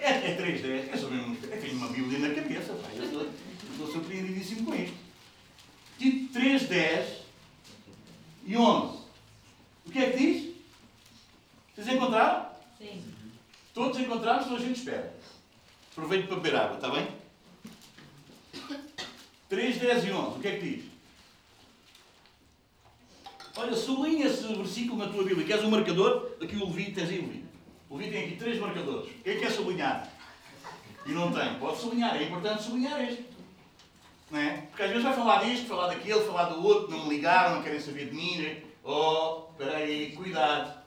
É, é 3, é, é só mesmo, eu tenho uma Bíblia na cabeça, pá, eu estou, estou surpreendidíssimo com isto. Tito 3, 10 e 11. encontraram? Sim. Todos encontraram, então a gente espera. Aproveito para beber água, está bem? 3, 10 e 11, o que é que diz? Olha, sublinha esse versículo na tua Bíblia. Queres um marcador? Aqui o Levi, tens aí o Levi. O Levi tem aqui três marcadores. Quem quer sublinhar? E não tem. Pode sublinhar, é importante sublinhar este. Não é? Porque às vezes vai falar disto, falar daquele, falar do outro, não me ligaram, não querem saber de mim. Né? Oh, espera aí, cuidado.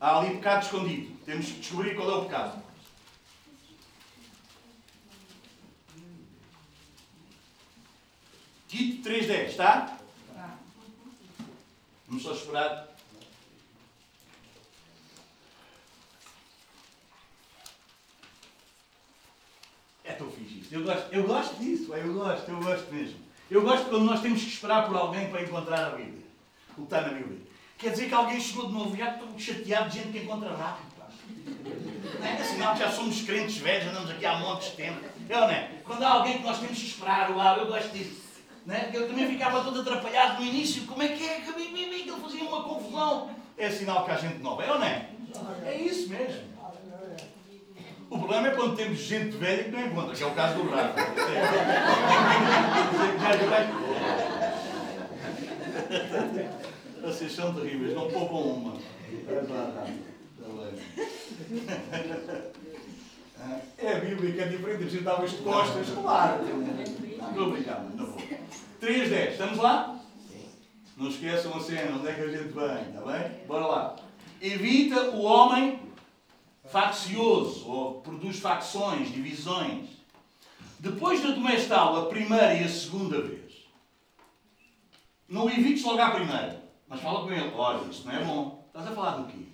Há ali pecado escondido. Temos que descobrir qual é o pecado. Tito 3.10, está? Tá. Vamos só esperar. É Eu gosto, eu gosto disso, eu gosto, eu gosto mesmo. Eu gosto quando nós temos que esperar por alguém para encontrar a Bíblia. O que está na Bíblia. Quer dizer que alguém chegou de novo, já estou chateado de gente que encontra rápido. Pá. Não é sinal que já somos crentes velhos, andamos aqui há montes de tempo. Eu, não é? Quando há alguém que nós temos que esperar, uau, eu gosto disso. Não é? Eu também ficava todo atrapalhado no início. Como é que é que Bíblia ele fazia uma confusão? É sinal que há gente nova, é ou não é? É isso mesmo. O problema é quando temos gente velha que não encontra, que é o caso do Rafa. Vocês são terríveis, não poupam uma. É a Bíblia que é diferente, a gente dava de costas, claro. Estou a brincar, não vou. 3, 10, estamos lá? Não esqueçam a cena, onde é que a gente vem, está bem? Bora lá. Evita o homem faccioso, ou produz facções, divisões. Depois de admoestá-lo a primeira e a segunda vez, não o evites logo à primeira, mas fala com ele: olha, isso não é bom. Estás a falar do quê?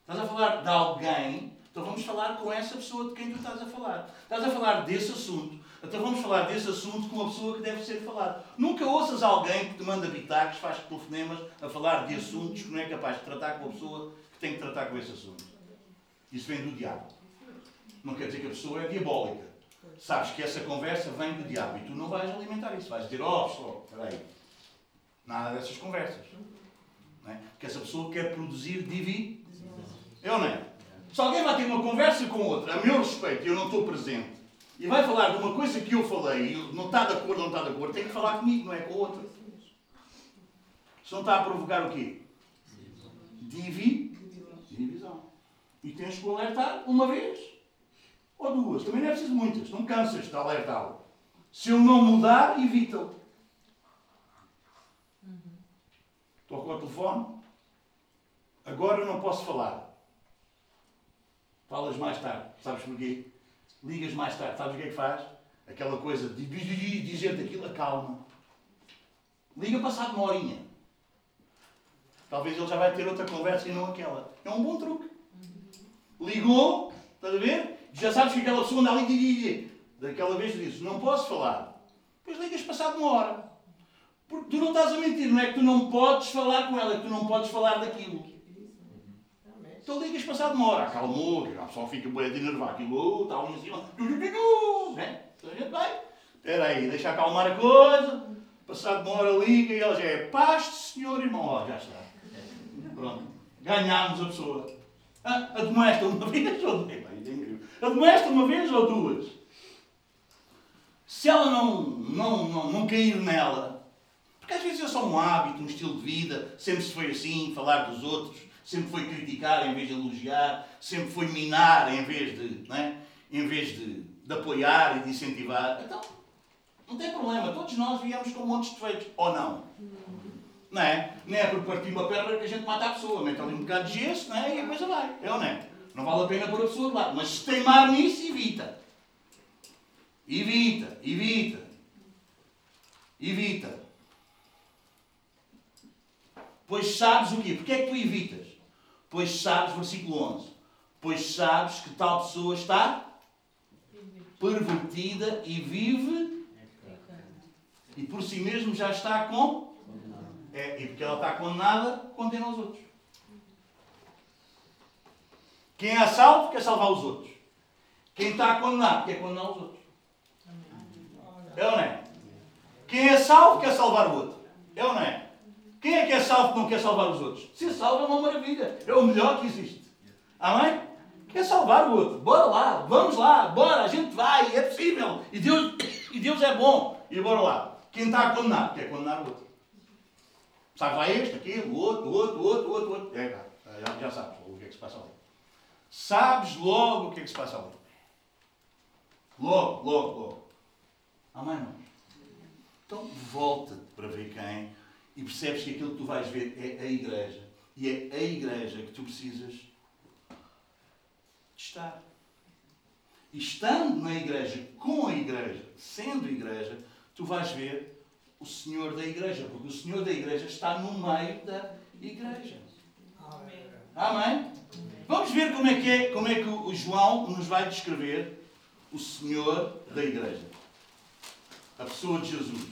Estás a falar de alguém, então vamos falar com essa pessoa de quem tu estás a falar. Estás a falar desse assunto, então vamos falar desse assunto com uma pessoa que deve ser falado. Nunca ouças alguém que te manda bitacos, faz telefonemas a falar de assuntos que não é capaz de tratar com a pessoa que tem que tratar com esse assunto. Isso vem do diabo. Não quer dizer que a pessoa é diabólica. Sabes que essa conversa vem do diabo e tu não vais alimentar isso. Vais dizer, ó, oh, pessoal, espera aí. Nada dessas conversas. Não é? Porque essa pessoa quer produzir divi. Eu não é? Se alguém vai ter uma conversa com outra, a meu respeito, e eu não estou presente, e vai falar de uma coisa que eu falei, e não está de acordo, não está de acordo, tem que falar comigo, não é com outra. Se não está a provocar o quê? Divi. E tens que o alertar uma vez ou duas. Também não é preciso muitas. Não cansas de alertá-lo. Se ele não mudar, evita-o. Toca o telefone. Agora não posso falar. Falas mais tarde. Sabes porquê? Ligas mais tarde. Sabes o que é que faz? Aquela coisa de dizer-te aquilo, acalma. Liga passado uma horinha. Talvez ele já vai ter outra conversa e não aquela. É um bom truque. Ligou, estás a ver? Já sabes que aquela pessoa anda ali, daquela vez disse, não posso falar. Depois ligas passado uma hora. Porque tu não estás a mentir, não é que tu não podes falar com ela, é que tu não podes falar daquilo. Então ligas passado uma hora, acalmou, a pessoa fica bem de enervar aquilo, está ali em cima, né? Então a gente vai, espera aí, deixa acalmar a coisa, passado uma hora liga e ela já é paz senhor irmão, ó, já está. Pronto, ganhámos a pessoa. Ah, admoesta uma vez ou duas? Admoesta uma vez ou duas? Se ela não, não, não, não cair nela, porque às vezes é só um hábito, um estilo de vida, sempre se foi assim, falar dos outros, sempre foi criticar em vez de elogiar, sempre foi minar em vez de, não é? em vez de, de apoiar e de incentivar. Então, não tem problema, todos nós viemos com montes de defeitos, ou não? Não é? Não é por partir uma perna que a gente mata a pessoa, mete ali um bocado de gesso não é? e a coisa vai. É ou não é? Não vale a pena pôr a pessoa de lado. Mas se teimar nisso, evita. Evita, evita. Evita. Pois sabes o quê? Porquê é que tu evitas? Pois sabes, versículo 11, pois sabes que tal pessoa está pervertida e vive e por si mesmo já está com. É, e porque ela está condenada, condena os outros. Quem é salvo quer salvar os outros. Quem está condenado quer condenar os outros. É ou não é? Quem é salvo quer salvar o outro. É ou não é? Quem é que é salvo que não quer salvar os outros? Ser salvo é uma maravilha. É o melhor que existe. Amém? Quer salvar o outro. Bora lá, vamos lá, bora, a gente vai, é possível. E Deus, e Deus é bom. E bora lá. Quem está a condenar? Quer condenar o outro. Sabe lá este, aquele, o outro, o outro, o outro, o outro, outro. É, já, já sabes o que é que se passa ali. Sabes logo o que é que se passa ali. Logo, logo, logo. Amém, irmãos? Então volta para ver quem e percebes que aquilo que tu vais ver é a igreja. E é a igreja que tu precisas de estar. E estando na igreja, com a igreja, sendo igreja, tu vais ver o Senhor da igreja, porque o Senhor da igreja está no meio da igreja. Amém? Amém? Vamos ver como é que é, como é que o João nos vai descrever o Senhor da igreja. A pessoa de Jesus.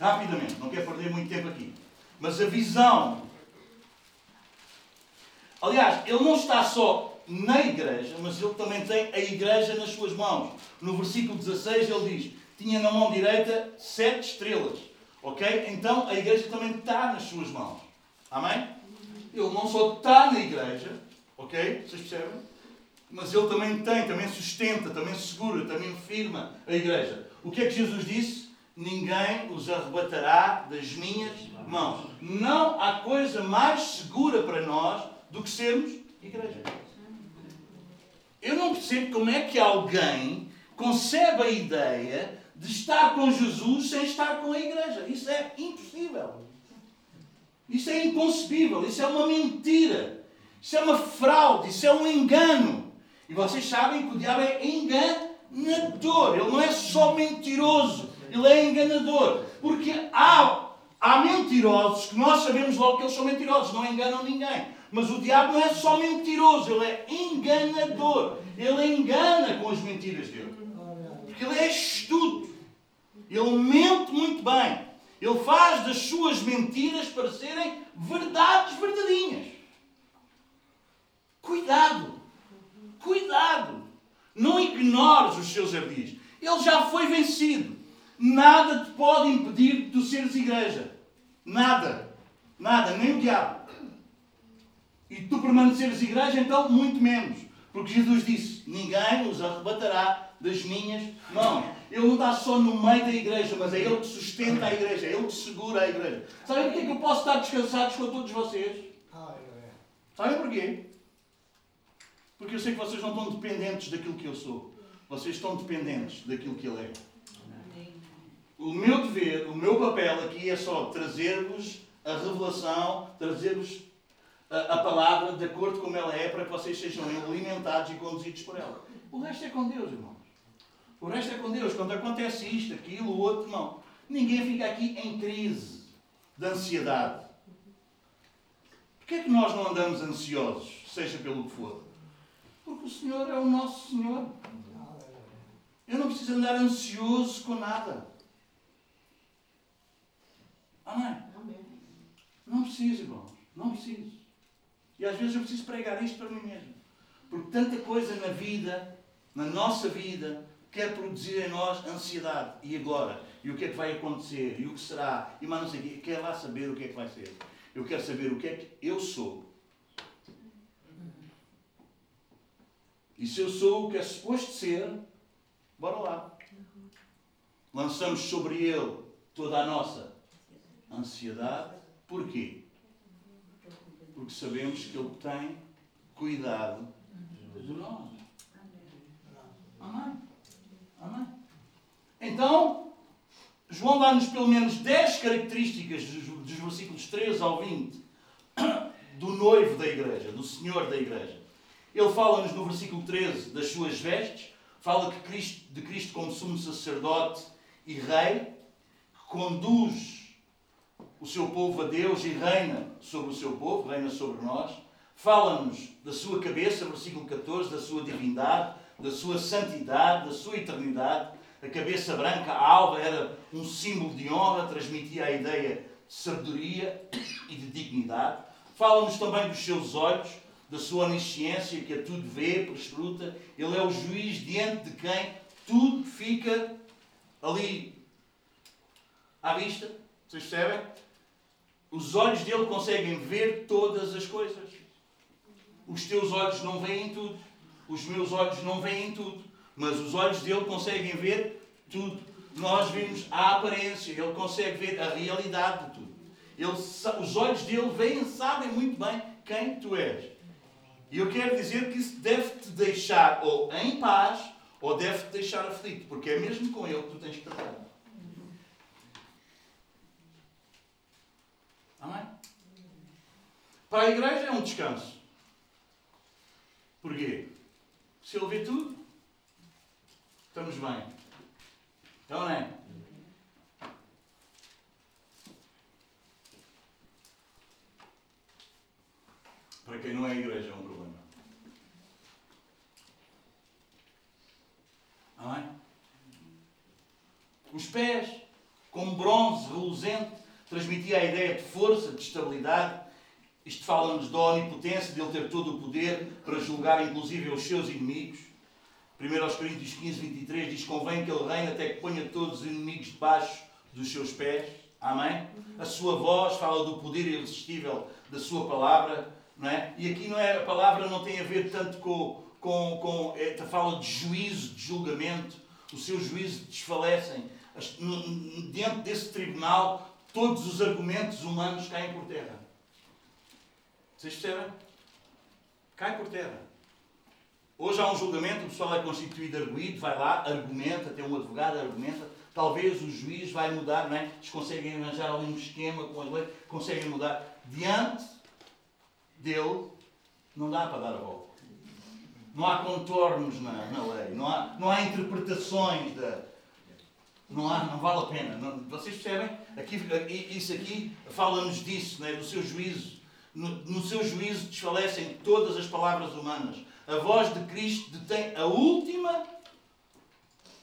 Rapidamente, não quero perder muito tempo aqui. Mas a visão. Aliás, ele não está só na igreja, mas ele também tem a igreja nas suas mãos. No versículo 16 ele diz: tinha na mão direita sete estrelas. Ok? Então a igreja também está nas suas mãos. Amém? Ele não só está na igreja, ok? Vocês percebem? Mas ele também tem, também sustenta, também segura, também firma a igreja. O que é que Jesus disse? Ninguém os arrebatará das minhas mãos. Não há coisa mais segura para nós do que sermos igreja. Eu não percebo como é que alguém concebe a ideia de estar com Jesus sem estar com a igreja. Isso é impossível. Isso é inconcebível. Isso é uma mentira. Isso é uma fraude. Isso é um engano. E vocês sabem que o diabo é enganador. Ele não é só mentiroso. Ele é enganador. Porque há, há mentirosos que nós sabemos logo que eles são mentirosos. Não enganam ninguém. Mas o diabo não é só mentiroso. Ele é enganador. Ele engana com as mentiras dele. Porque ele é astuto. Ele mente muito bem. Ele faz das suas mentiras parecerem verdades verdadeinhas. Cuidado. Cuidado. Não ignores os seus ardis. Ele já foi vencido. Nada te pode impedir de tu seres igreja. Nada. Nada. Nem o diabo. E tu permaneceres igreja, então, muito menos. Porque Jesus disse: Ninguém os arrebatará das minhas mãos. Ele não está só no meio da igreja, mas é Ele que sustenta a igreja, é Ele que segura a igreja. Sabem porquê que eu posso estar descansados com todos vocês? Sabem porquê? Porque eu sei que vocês não estão dependentes daquilo que eu sou. Vocês estão dependentes daquilo que Ele é. O meu dever, o meu papel aqui é só trazer-vos a revelação, trazer-vos a, a, palavra de acordo com ela é, para que vocês sejam alimentados e conduzidos por ela. O resto é com Deus, irmãos. O resto é com Deus. Quando acontece isto, aquilo, o outro, não. Ninguém fica aqui em crise de ansiedade. Porquê é que nós não andamos ansiosos, seja pelo que for? Porque o Senhor é o nosso Senhor. Eu não preciso andar ansioso com nada. Amém? Não preciso, irmãos. Não preciso. E às vezes eu preciso pregar isto para mim mesmo. Porque tanta coisa na vida, na nossa vida, quer produzir em nós ansiedade. E agora? E o que é que vai acontecer? E o que será? E mais não sei o quê. Quer lá saber o que é que vai ser. Eu quero saber o que é que eu sou. E se eu sou o que é suposto ser, bora lá. Lançamos sobre ele toda a nossa ansiedade. Porquê? Porque sabemos que ele tem cuidado de nós. Amém? Amém? Então, João dá-nos pelo menos 10 características dos versículos 13 ao 20 do noivo da igreja, do Senhor da igreja. Ele fala-nos no versículo 13 das suas vestes, fala que Cristo, de Cristo como sumo sacerdote e rei, conduz o seu povo a Deus e reina sobre o seu povo, reina sobre nós. Fala-nos da sua cabeça, versículo 14, da sua divindade, da sua santidade, da sua eternidade. A cabeça branca, a alva, era um símbolo de honra, transmitia a ideia de sabedoria e de dignidade. Fala-nos também dos seus olhos, da sua onisciência, que a tudo vê, prescruta. Ele é o juiz diante de quem tudo fica ali à vista. Vocês percebem? Os olhos dele conseguem ver todas as coisas. Os teus olhos não veem tudo. Os meus olhos não veem tudo. Mas os olhos dele conseguem ver tudo. Nós vimos a aparência, ele consegue ver a realidade de tudo. Ele, os olhos dele veem, sabem muito bem quem tu és. E eu quero dizer que isso deve-te deixar ou em paz ou deve-te deixar aflito, porque é mesmo com ele que tu tens que tratar. Amém? Para a igreja é um descanso. Porquê? Se ele vê tudo, estamos bem. Então não é? Para quem não é igreja é um problema. Amém? Os pés, como bronze reluzente, transmitia a ideia de força, de estabilidade. Isto fala-nos da onipotência, de ele ter todo o poder para julgar inclusive os seus inimigos. 1 Coríntios 15, 23 diz: Convém que ele reine até que ponha todos os inimigos debaixo dos seus pés. Amém? A sua voz fala do poder irresistível da sua palavra. Não é? E aqui não é, a palavra não tem a ver tanto com, com, com é, fala de juízo, de julgamento. O seu juízo desfalecem. Dentro desse tribunal, todos os argumentos humanos caem por terra. Vocês percebem? Cai por terra. Hoje há um julgamento, o pessoal é constituído arguído, vai lá, argumenta, tem um advogado, argumenta. Talvez o juiz vai mudar, não é? Eles conseguem arranjar ali um esquema com as leis, conseguem mudar. Diante dele, não dá para dar a volta. Não há contornos na, na lei, não há, não há interpretações da. Não, há, não vale a pena. Não, vocês percebem? Aqui, isso aqui fala-nos disso, não é? do seu juízo. No, seu juízo desfalecem todas as palavras humanas. A voz de Cristo detém a última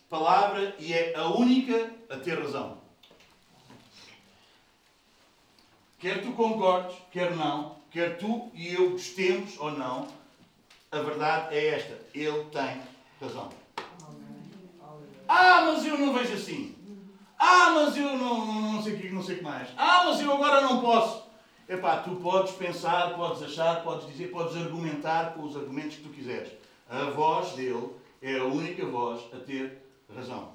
palavra e é a única a ter razão. Quer tu concordes, quer não, quer tu e eu gostemos ou não, a verdade é esta: ele tem razão. Ah, mas eu não vejo assim. Ah, mas eu não, não, não sei o que, não sei o que mais. Ah, mas eu agora não posso. Epá, tu podes pensar, podes achar, podes dizer, podes argumentar com os argumentos que tu quiseres. A voz dele é a única voz a ter razão.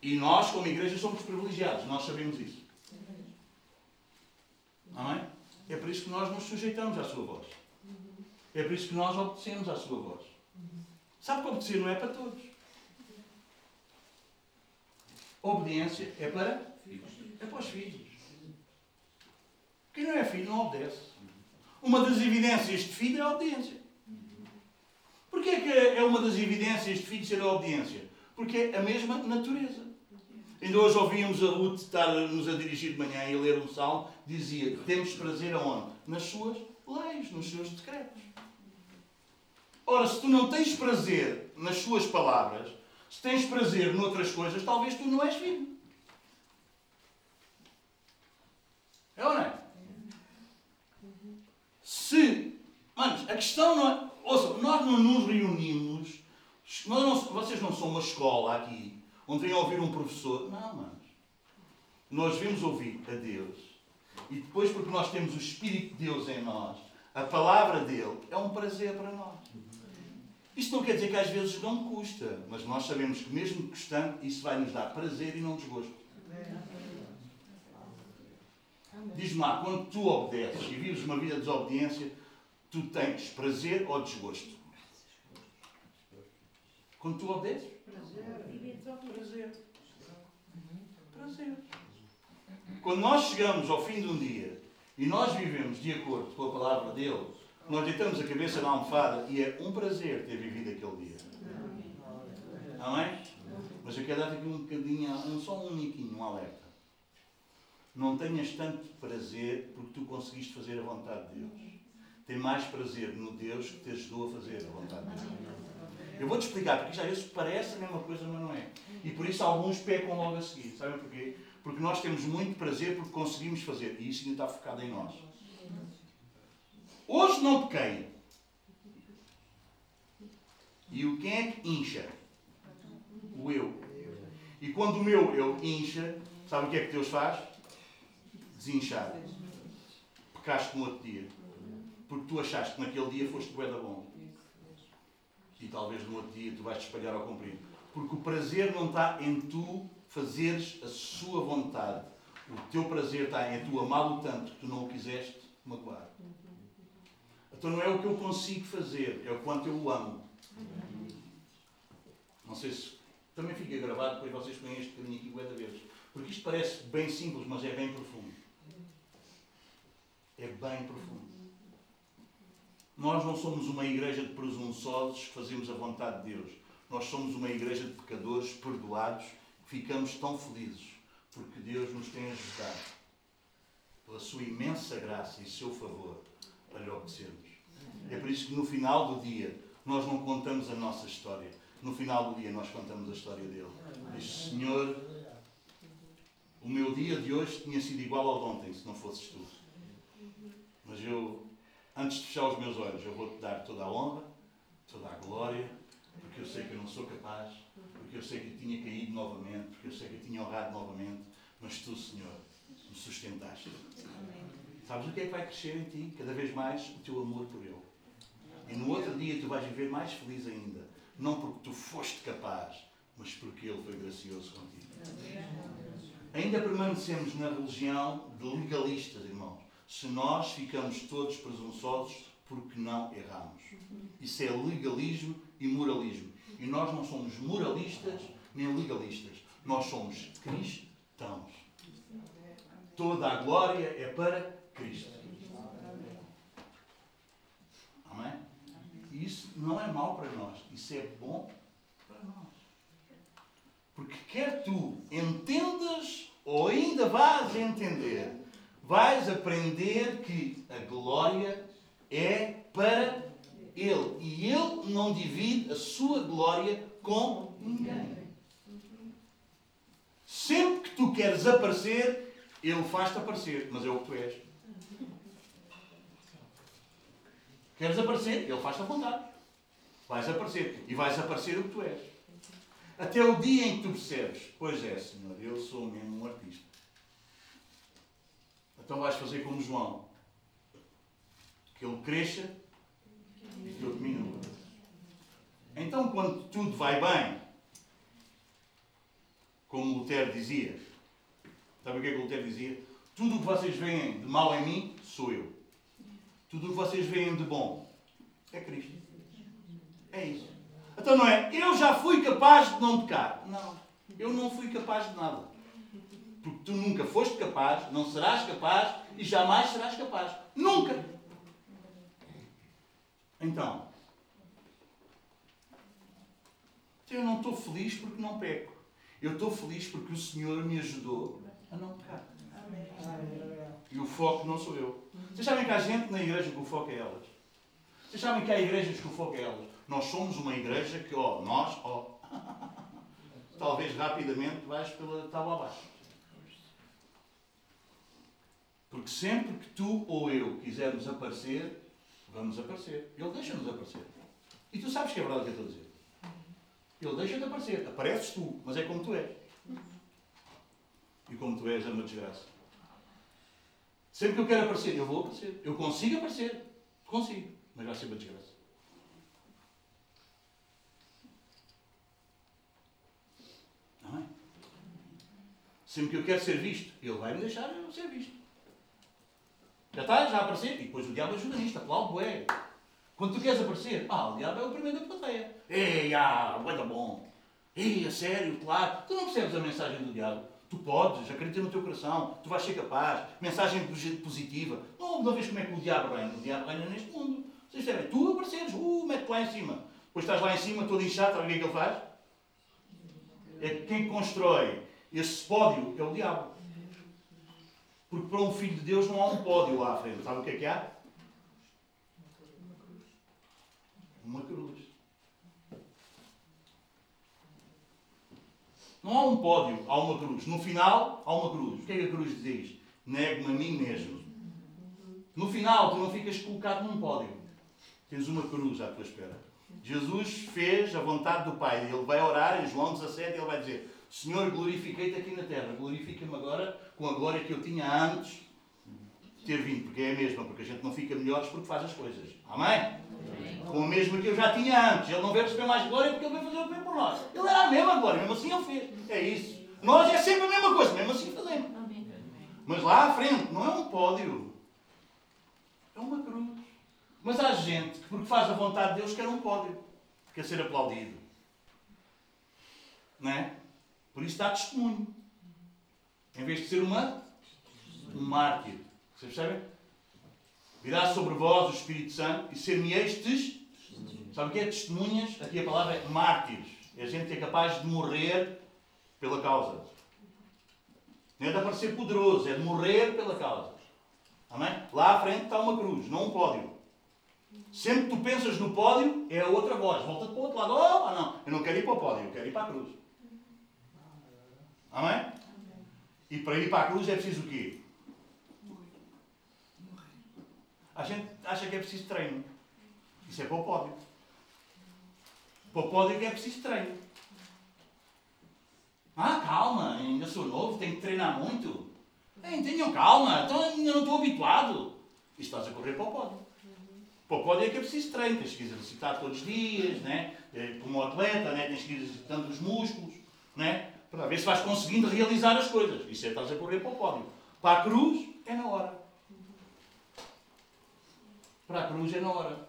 E nós, como igreja, somos privilegiados. Nós sabemos isso. Amém? É por isso que nós nos sujeitamos à sua voz. É por isso que nós obedecemos à sua voz. Sabe que obedecer não é para todos. Obediência é para, é para os filhos. Quem não é filho não obedece. Uma das evidências de filho é a obediência. Porquê é que é uma das evidências de filho ser a obediência? Porque é a mesma natureza. Ainda hoje ouvíamos a Ruth estar-nos a dirigir de manhã e ler um salmo, dizia, temos prazer aonde? Nas suas leis, nos seus decretos. Ora, se tu não tens prazer nas suas palavras, se tens prazer noutras coisas, talvez tu não és filho. É ou não é? Se, manos, a questão não é. Ouça, nós não nos reunimos. Nós não, vocês não são uma escola aqui onde vêm ouvir um professor. Não, manos. Nós vimos ouvir a Deus. E depois, porque nós temos o Espírito de Deus em nós, a palavra dele é um prazer para nós. Isto não quer dizer que às vezes não custa, mas nós sabemos que mesmo custando, isso vai nos dar prazer e não desgosto. Diz-me lá, quando tu obedeces e vives uma vida de desobediência, tu tens prazer ou desgosto? Quando tu obedeces? Prazer. Prazer. Prazer. Quando nós chegamos ao fim de um dia e nós vivemos de acordo com a palavra dele, nós deitamos a cabeça na almofada e é um prazer ter vivido aquele dia. Amém? Mas eu quero dar aqui um bocadinho, um, só um uniquinho, um alerta. Não tenhas tanto prazer porque tu conseguiste fazer a vontade de Deus. Tem mais prazer no Deus que te ajudou a fazer a vontade de Deus. Eu vou-te explicar, porque já às vezes parece a mesma coisa, mas não é. E por isso alguns pecam logo a seguir. Sabem porquê? Porque nós temos muito prazer porque conseguimos fazer. E isso ainda está focado em nós. Hoje não pequei. E o quem é que incha? O eu. E quando o meu eu incha, sabe o que é que Deus faz? Desinchar. Pecaste no outro dia. porque tu achaste que naquele dia foste bué bom. E talvez no outro dia tu vais te espalhar ao comprido. Porque o prazer não está em tu fazeres a sua vontade. O teu prazer está em tu amá-lo tanto que tu não o quiseste magoar. Então não é o que eu consigo fazer, é o quanto eu o amo. Não sei se também fica gravado, depois vocês põem este bocadinho aqui bué vezes. Porque isto parece bem simples, mas é bem profundo. É bem profundo. Nós não somos uma igreja de presunçosos que fazemos a vontade de Deus. Nós somos uma igreja de pecadores perdoados que ficamos tão felizes porque Deus nos tem ajudado pela sua imensa graça e seu favor para lhe obedecermos. É por isso que no final do dia nós não contamos a nossa história. No final do dia nós contamos a história dele. Diz, Senhor, o meu dia de hoje tinha sido igual ao de ontem, se não fosses tu. Eu, antes de fechar os meus olhos, eu vou-te dar toda a honra, toda a glória, porque eu sei que eu não sou capaz, porque eu sei que eu tinha caído novamente, porque eu sei que eu tinha honrado novamente, mas tu, Senhor, me sustentaste. Sabes o que é que vai crescer em ti? Cada vez mais o teu amor por Ele. E no outro dia tu vais viver mais feliz ainda. Não porque tu foste capaz, mas porque Ele foi gracioso contigo. Ainda permanecemos na religião de legalistas. Se nós ficamos todos presunçosos porque não erramos. Isso é legalismo e moralismo. E nós não somos moralistas nem legalistas. Nós somos cristãos. Toda a glória é para Cristo. Amém? E isso não é mau para nós. Isso é bom para nós. Porque quer tu entendas ou ainda vais entender, vais aprender que a glória é para Ele. E Ele não divide a sua glória com ninguém. Sempre que tu queres aparecer, Ele faz-te aparecer, mas é o que tu és. Queres aparecer? Ele faz-te a vontade. Vais aparecer. E vais aparecer o que tu és. Até o dia em que tu percebes, pois é, Senhor, eu sou mesmo um artista. Então vais fazer como João. Que ele cresça e que eu diminua. Então, quando tudo vai bem, como Lutero dizia, sabe o que é que Lutero dizia? Tudo o que vocês veem de mal em mim, sou eu. Tudo o que vocês veem de bom é Cristo. É isso. Então não é, eu já fui capaz de não pecar. Não, eu não fui capaz de nada. Porque tu nunca foste capaz, não serás capaz e jamais serás capaz. Nunca. Então, eu não estou feliz porque não peco. Eu estou feliz porque o Senhor me ajudou a não pecar. E o foco não sou eu. Vocês sabem que há gente na igreja que o foco é elas. Vocês sabem que há igrejas que o foco é elas. Nós somos uma igreja que, ó, nós, ó, talvez rapidamente vais pela tábua abaixo. Porque sempre que tu ou eu quisermos aparecer, vamos aparecer. Ele deixa-nos aparecer. E tu sabes que é verdade o que eu estou a dizer. Ele deixa-te aparecer. Apareces tu, mas é como tu és. E como tu és é uma desgraça. Sempre que eu quero aparecer, eu vou aparecer. Eu consigo aparecer. Consigo. Mas vai ser uma desgraça. Não é? Sempre que eu quero ser visto, ele vai me deixar eu ser visto. Já está, já aparecer. E depois o diabo ajuda nisto, aplaude bué. Quando tu queres aparecer, ah, o diabo é o primeiro da plateia. Ei, ah, bué da bom. Ei, a sério, claro. Tu não percebes a mensagem do diabo. Tu podes, acredita no teu coração, tu vais ser capaz. Mensagem positiva. Não, não vês como é que o diabo reina. O diabo reina neste mundo. Vocês sabem, tu apareceres, uh, mete-te lá em cima. Depois estás lá em cima, todo inchado, sabe o que é que ele faz? É que quem constrói esse pódio é o diabo. Porque para um filho de Deus não há um pódio lá à frente. Sabe o que é que há? Uma cruz. Não há um pódio, há uma cruz. No final, há uma cruz. O que é que a cruz diz? Nego-me a mim mesmo. No final, tu não ficas colocado num pódio. Tens uma cruz à tua espera. Jesus fez a vontade do Pai. Ele vai orar em João 17 ele vai dizer: Senhor, glorifiquei-te aqui na terra. Glorifica-me agora com a glória que eu tinha antes ter vindo, porque é a mesma, porque a gente não fica melhores porque faz as coisas. Amém? Com a mesma que eu já tinha antes. Ele não veio receber mais glória porque ele veio fazer o bem por nós. Ele era a mesma glória, mesmo assim ele fez. É isso. Nós é sempre a mesma coisa, mesmo assim fazemos. Mas lá à frente, não é um pódio. É uma cruz. Mas há gente que, porque faz a vontade de Deus, quer um pódio. Quer ser aplaudido. Não é? Por isso dá testemunho. Em vez de ser uma, um mártir. Vocês percebem? Virá sobre vós o Espírito Santo e ser-me-eis Sabe o que é testemunhas? Aqui a palavra é mártires. É gente que é capaz de morrer pela causa. Não é de aparecer poderoso, é de morrer pela causa. Amém? Lá à frente está uma cruz, não um pódio. Sempre que tu pensas no pódio, é a outra voz. Volta-te para o outro lado. Oh, não, eu não quero ir para o pódio, eu quero ir para a cruz. Amém? E para ir para a cruz é preciso o quê? A gente acha que é preciso treino. Isso é para o pódio. Para o pódio é que é preciso treino. Ah, calma, ainda sou novo, tenho que treinar muito. Ei, tenham calma, então ainda não estou habituado. E estás a correr para o pódio. Para o pódio é que é preciso treino, tens que exercitar todos os dias, né? É, como atleta, né? tens que ir exercitando os músculos, né? Para ver se vais conseguindo realizar as coisas. Isso é estás a correr para o pódio. Para a cruz é na hora. Para a cruz é na hora.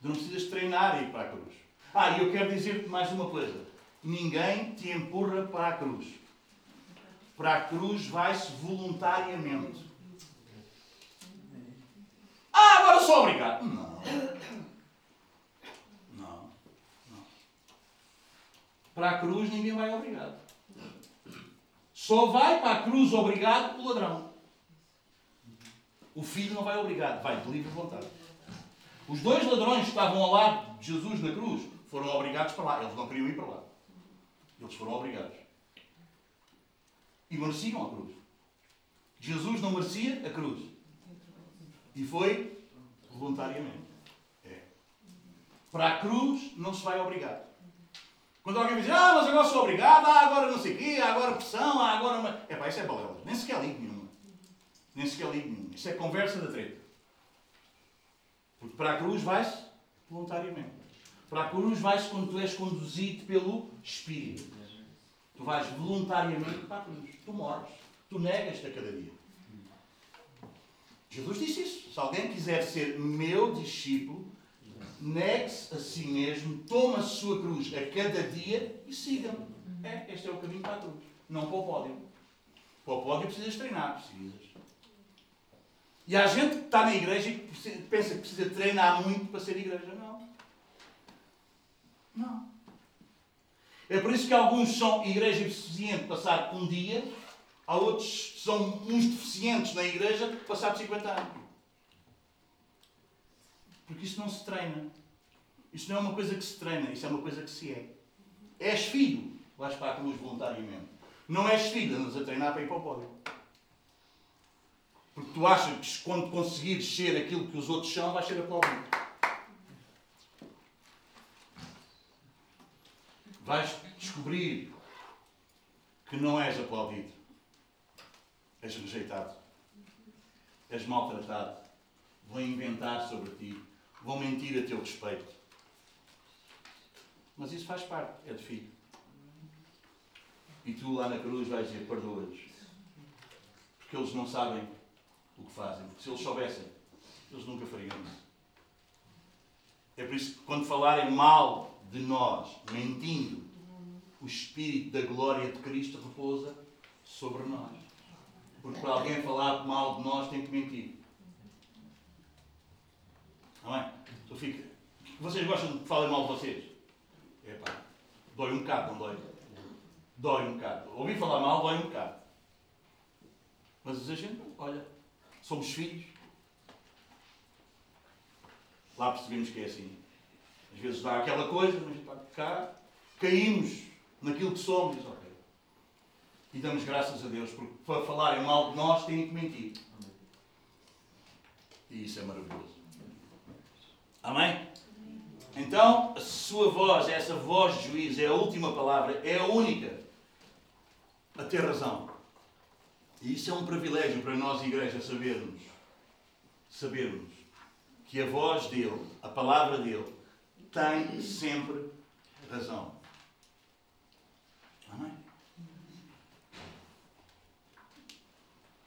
Não precisas treinar e ir para a cruz. Ah, e eu quero dizer-te mais uma coisa. Ninguém te empurra para a cruz. Para a cruz vai-se voluntariamente. Ah, agora sou obrigado. Não. Não. Para a cruz ninguém vai obrigado. Só vai para a cruz obrigado o ladrão. O filho não vai obrigado, vai de livre vontade. Os dois ladrões que estavam ao lado de Jesus na cruz foram obrigados para lá. Eles não queriam ir para lá. Eles foram obrigados. E mereciam a cruz. Jesus não merecia a cruz. E foi voluntariamente. É. Para a cruz não se vai obrigado. Quando alguém diz, ah, mas agora sou obrigado, ah, agora não sei o quê, agora pressão, ah, agora. É pá, isso é balela. Nem sequer ligo nenhuma. Nem sequer ligo nenhuma. Isso é conversa da treta. Porque para a cruz vais voluntariamente. Para a cruz vais quando tu és conduzido pelo Espírito. Tu vais voluntariamente para a cruz. Tu morres. Tu negas-te a cada dia. Jesus disse isso. Se alguém quiser ser meu discípulo, negue-se a si mesmo, toma a sua cruz a cada dia e siga-me. É, este é o caminho para a cruz. Não para o pódio. Para o pódio precisas treinar, precisas. E há gente que está na igreja e pensa que precisa treinar muito para ser igreja. Não. Não. É por isso que alguns são igreja suficiente passar um dia, há outros que são uns deficientes na igreja passar 50 anos. Porque isso não se treina. Isso não é uma coisa que se treina, isso é uma coisa que se é. És filho, vais para a cruz voluntariamente. Não és filho, andas a treinar para ir para o pódio. Porque tu achas que quando conseguires ser aquilo que os outros são, vais ser aplaudido. vais descobrir que não és aplaudido, és rejeitado, és maltratado, vão inventar sobre ti, vão mentir a teu respeito. Mas isso faz parte, é de filho. E tu lá na cruz vais dizer: perdoa-lhes. Porque eles não sabem o que fazem. Porque se eles soubessem, eles nunca fariam isso. É por isso que quando falarem mal de nós, mentindo, o Espírito da glória de Cristo repousa sobre nós. Porque para alguém falar mal de nós tem que mentir. Não é? Tu fica. Vocês gostam de que falem mal de vocês? Epá, dói um bocado, não dói? Dói um bocado. Ouvi falar mal, dói um bocado. Mas a gente, olha, somos filhos. Lá percebemos que é assim. Às vezes dá aquela coisa, mas pá, cá caímos naquilo que somos. E damos graças a Deus, porque para falarem mal de nós têm que mentir. E isso é maravilhoso. Amém? Então, a sua voz, essa voz de juízo, é a última palavra, é a única a ter razão. E isso é um privilégio para nós, igreja, sabermos, sabermos que a voz dele, a palavra dele, tem sempre razão. Amém?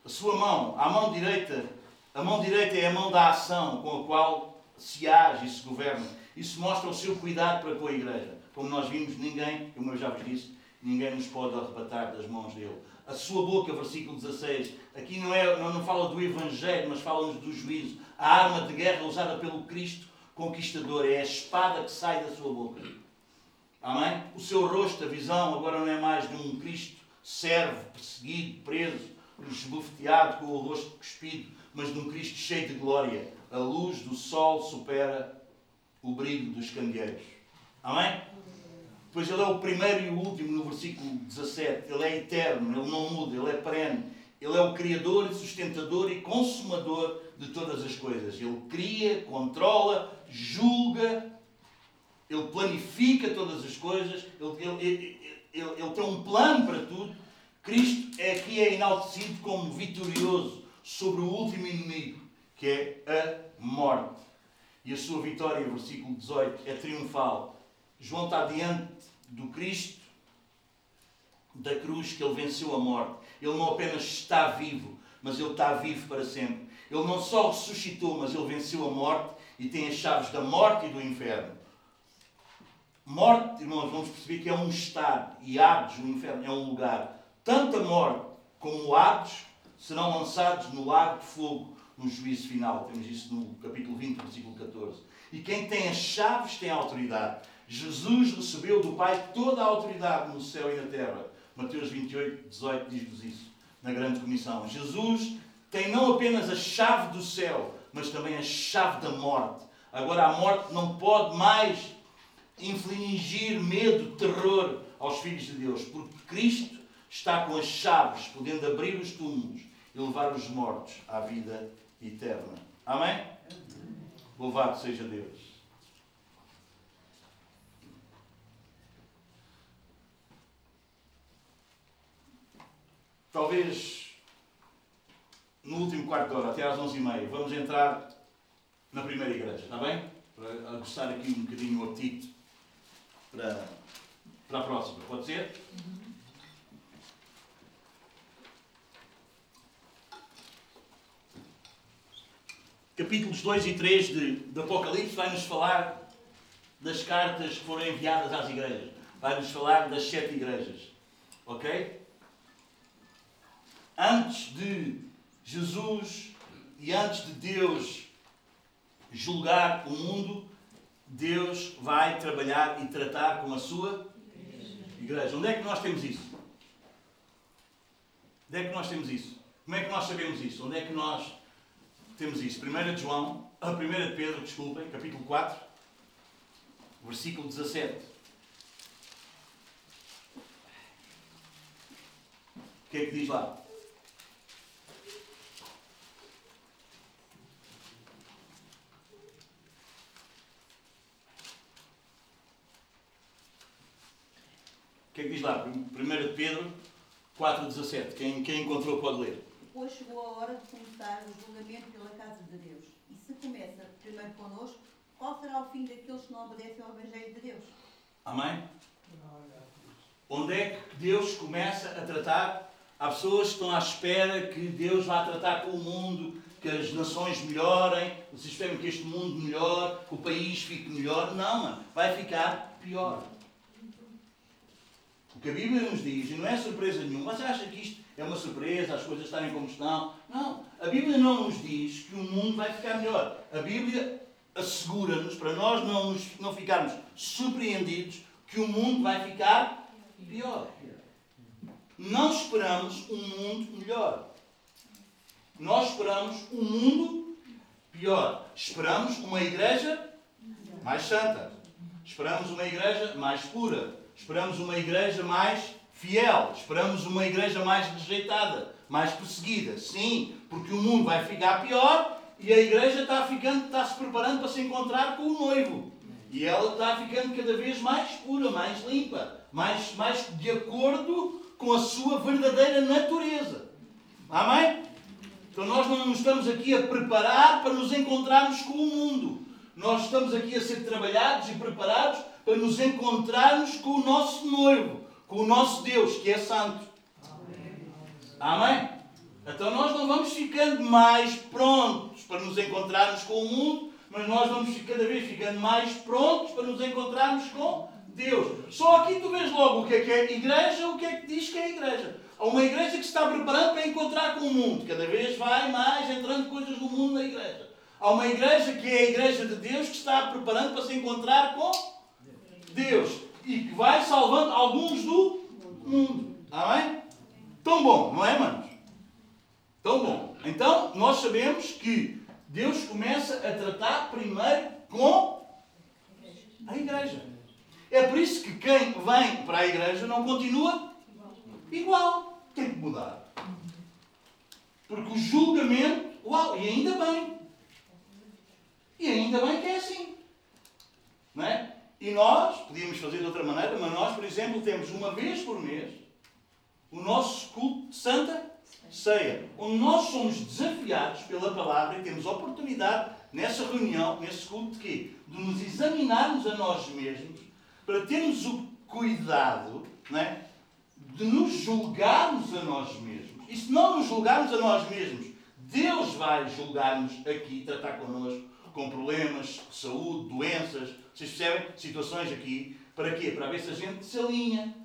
A sua mão, a mão direita, a mão direita é a mão da ação com a qual se age e se governa. Isso mostra o seu cuidado para com a igreja. Como nós vimos, ninguém, como eu já vos disse, ninguém nos pode arrebatar das mãos dele. A sua boca, versículo 16, aqui não, é, não, não fala do Evangelho, mas fala-nos do juízo. A arma de guerra usada pelo Cristo conquistador é a espada que sai da sua boca. Amém? O seu rosto, a visão, agora não é mais de um Cristo servo, perseguido, preso, esbofeteado com o rosto cuspido, mas de um Cristo cheio de glória. A luz do sol supera o brilho dos candeeiros. Amém? Pois ele é o primeiro e o último no versículo 17. Ele é eterno, ele não muda, ele é perene. Ele é o criador, sustentador e consumador de todas as coisas. Ele cria, controla, julga, ele planifica todas as coisas, ele, ele, ele, ele tem um plano para tudo. Cristo é aqui é enaltecido como vitorioso sobre o último inimigo, que é a morte. E a sua vitória, versículo 18, é triunfal. João está diante do Cristo, da cruz, que ele venceu a morte. Ele não apenas está vivo, mas ele está vivo para sempre. Ele não só ressuscitou, mas ele venceu a morte e tem as chaves da morte e do inferno. Morte, irmãos, vamos perceber que é um estado e Hades, o inferno, é um lugar. Tanto a morte como o Hades serão lançados no lago de fogo no juízo final. Temos isso no capítulo 20, versículo 14. E quem tem as chaves tem autoridade. Jesus recebeu do Pai toda a autoridade no céu e na terra. Mateus 28, 18 diz-nos isso, na grande comissão. Jesus tem não apenas a chave do céu, mas também a chave da morte. Agora a morte não pode mais infligir medo, terror aos filhos de Deus, porque Cristo está com as chaves, podendo abrir os túmulos e levar os mortos à vida eterna. Amém? Louvado seja Deus. Talvez no último quarto de hora, até às 11h30, vamos entrar na primeira igreja, está bem? Para aguçar aqui um bocadinho o apetite para, para a próxima. Pode ser? Capítulos 2 e 3 de, de Apocalipse vai-nos falar das cartas que foram enviadas às igrejas. Vai-nos falar das sete igrejas. Ok? Antes de Jesus e antes de Deus julgar o mundo, Deus vai trabalhar e tratar com a sua igreja. Onde é que nós temos isso? Onde é que nós temos isso? Como é que nós sabemos isso? Onde é que nós temos isso? 1 de João, a 1 de Pedro, desculpem, capítulo 4, versículo 17. O que é que diz lá? O que é que diz lá? 1 de Pedro 4,17. Quem, quem encontrou pode ler. Chegou a hora de começar o julgamento pela casa de Deus. E se começa primeiro connosco, qual será o fim daqueles que não obedecem ao Evangelho de Deus? Amém? Onde é que Deus começa a tratar? Há pessoas que estão à espera que Deus vá tratar com o mundo, que as nações melhorem, vocês esperam que este mundo melhore, que o país fique melhor. Não, mano, vai ficar pior. O que a Bíblia nos diz, e não é surpresa nenhuma, você acha que isto é uma surpresa, as coisas estarem como estão? Não, a Bíblia não nos diz que o mundo vai ficar melhor. A Bíblia assegura-nos, para nós não, nos, não ficarmos surpreendidos, que o mundo vai ficar pior. Não esperamos um mundo melhor. Nós esperamos um mundo pior. Esperamos uma igreja mais santa. Esperamos uma igreja mais pura. Esperamos uma igreja mais fiel. Esperamos uma igreja mais rejeitada, mais perseguida. Sim, porque o mundo vai ficar pior e a igreja está, ficando, está se preparando para se encontrar com o noivo. E ela está ficando cada vez mais pura, mais limpa, mais, mais de acordo com a sua verdadeira natureza. Amém? Então nós não nos estamos aqui a preparar para nos encontrarmos com o mundo. Nós estamos aqui a ser trabalhados e preparados para nos encontrarmos com o nosso noivo, com o nosso Deus, que é santo. Amém? Então nós não vamos ficando mais prontos para nos encontrarmos com o mundo, mas nós vamos cada vez ficando mais prontos para nos encontrarmos com Deus. Só aqui tu vês logo o que é que é igreja, o que é que diz que é igreja. Há uma igreja que se está preparando para encontrar com o mundo. Cada vez vai mais entrando coisas do mundo na igreja. Há uma igreja que é a igreja de Deus que está preparando para se encontrar com Deus. E que vai salvando alguns do mundo. Amém? Tão bom, não é, manos? Tão bom. Então, nós sabemos que Deus começa a tratar primeiro com a igreja. É por isso que quem vem para a igreja não continua igual. Tem que mudar. Porque o julgamento, uau, e ainda bem. E ainda bem que é assim. Não é? E nós, podíamos fazer de outra maneira, mas nós, por exemplo, temos uma vez por mês o nosso culto de Santa Ceia, onde nós somos desafiados pela palavra e temos oportunidade nessa reunião, nesse culto de quê? De nos examinarmos a nós mesmos, para termos o cuidado é? de nos julgarmos a nós mesmos. E se não nos julgarmos a nós mesmos, Deus vai julgar-nos aqui, tratar connosco com problemas de saúde, doenças, vocês percebem? Situações aqui. Para quê? Para ver se a gente se alinha.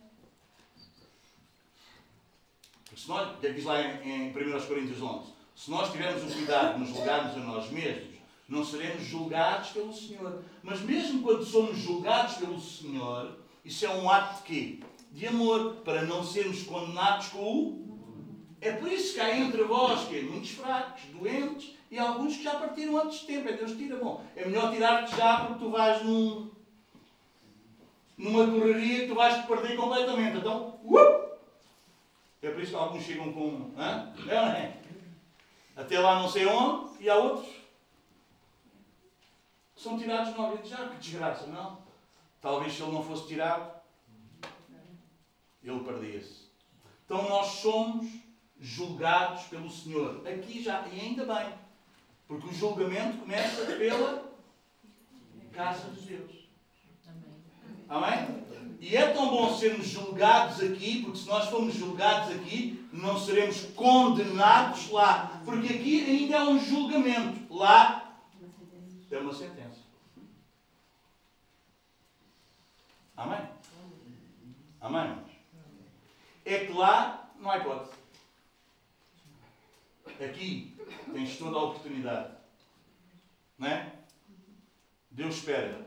Porque se nós, é diz lá em, em 1 Coríntios 11? Se nós tivermos o cuidado de nos julgarmos a nós mesmos, não seremos julgados pelo Senhor. Mas mesmo quando somos julgados pelo Senhor, isso é um ato de quê? De amor, para não sermos condenados com o. É por isso que há entre vós que muitos fracos, doentes e alguns que já partiram antes de tempo. É Deus tira, bom. É melhor tirar-te já porque tu vais num, numa correria que tu vais te perder completamente. Então, uh! é por isso que alguns chegam com. Hã? É não é? Até lá não sei onde, e há outros são tirados novamente. Já que desgraça, não? Talvez se ele não fosse tirado, ele perdia-se. Então nós somos julgados pelo Senhor. Aqui já, e ainda bem, porque o julgamento começa pela casa de Deus. Amém? E é tão bom sermos julgados aqui, porque se nós formos julgados aqui, não seremos condenados lá. Porque aqui ainda é um julgamento. Lá é uma sentença. Amém? Amém? É que lá não há hipótese. Aqui tens toda a oportunidade. Não é? Deus espera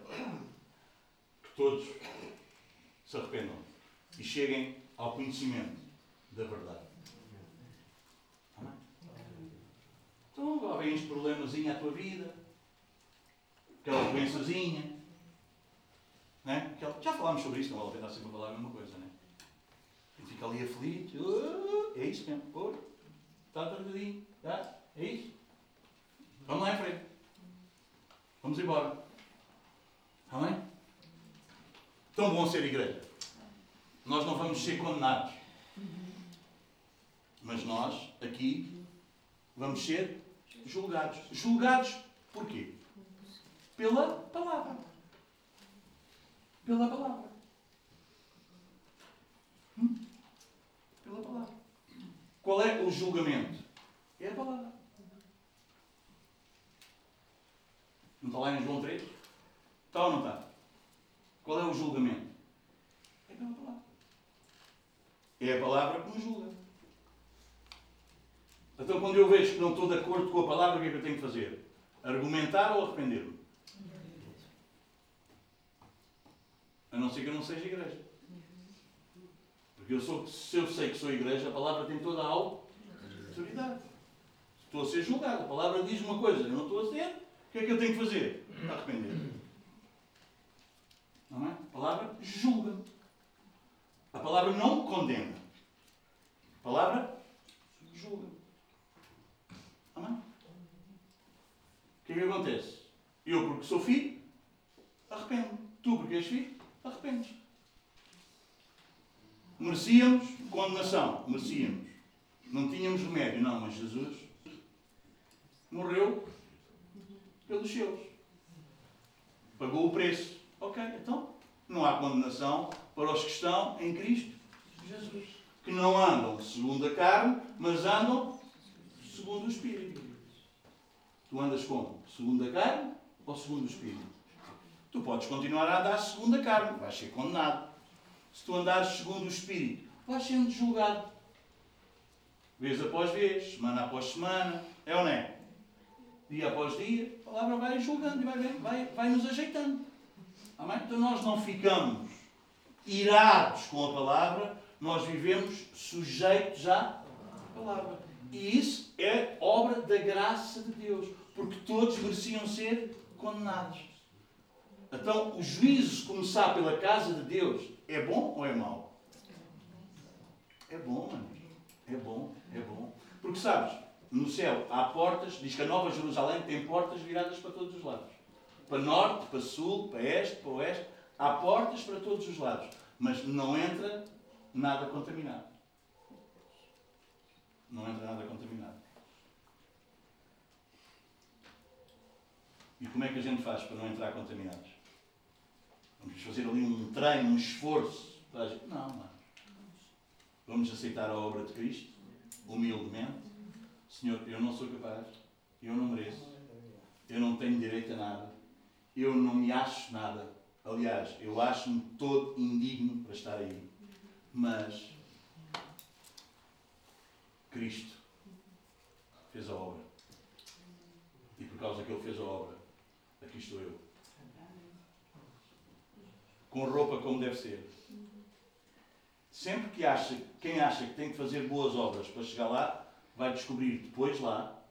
que todos se arrependam e cheguem ao conhecimento da verdade. Amém? Então, lá vem este problemazinho à tua vida, aquela doençazinha. Né? Já falámos sobre isso, não vale a pena sempre falar a mesma coisa, né? E fica ali aflito, uh, é isso mesmo, está tratadinho, tá? É isso? Vamos lá em frente. Vamos embora. Amém? Tão bom ser igreja. Nós não vamos ser condenados. Mas nós, aqui, vamos ser julgados. Julgados por quê? Pela palavra. Pela palavra. Hum? Pela palavra. Qual é o julgamento? É a palavra. Não está lá em João 3? Está ou não está? Qual é o julgamento? É pela palavra. É a palavra que nos julga. Então, quando eu vejo que não estou de acordo com a palavra, o que é que eu tenho que fazer? Argumentar ou arrepender-me? A não ser que eu não seja igreja. Eu sou, se eu sei que sou igreja, a palavra tem toda a autoridade. Estou a ser julgado. A palavra diz uma coisa, eu não estou a ser. O que é que eu tenho que fazer? Arrepender. Não é? A palavra julga. A palavra não condena. A palavra julga. Amém? O que é que acontece? Eu, porque sou filho, arrependo. Tu, porque és filho, arrependes. Merecíamos condenação. Merecíamos. não tínhamos remédio, não, mas Jesus morreu pelos seus. Pagou o preço. Ok, então não há condenação para os que em Cristo Jesus. Que não andam segundo a carne, mas andam segundo o Espírito. Tu andas como? Segundo a carne ou segundo o Espírito? Tu podes continuar a andar segundo a carne, vais ser condenado. Se tu andares segundo o Espírito, vais sendo julgado. Vez após vez, semana após semana, é ou não é? Dia após dia, a palavra vai julgando e vai, vai, vai nos ajeitando. Amém? Então nós não ficamos irados com a palavra, nós vivemos sujeitos à palavra. E isso é obra da graça de Deus, porque todos mereciam ser condenados. Então, o juízo começar pela casa de Deus é bom ou é mau? É bom. É bom, é bom. Porque sabes, no céu há portas, diz que a Nova Jerusalém tem portas viradas para todos os lados. Para norte, para sul, para este, para oeste. Há portas para todos os lados. Mas não entra nada contaminado. Não entra nada contaminado. E como é que a gente faz para não entrar contaminados? Vamos fazer ali um treino, um esforço para a gente. Não, não. Vamos aceitar a obra de Cristo, humildemente. Senhor, eu não sou capaz, eu não mereço, eu não tenho direito a nada, eu não me acho nada. Aliás, eu acho-me todo indigno para estar aí. Mas Cristo fez a obra. E por causa que Ele fez a obra, aqui estou eu. Com roupa como deve ser. Sempre que acha, quem acha que tem que fazer boas obras para chegar lá, vai descobrir depois lá,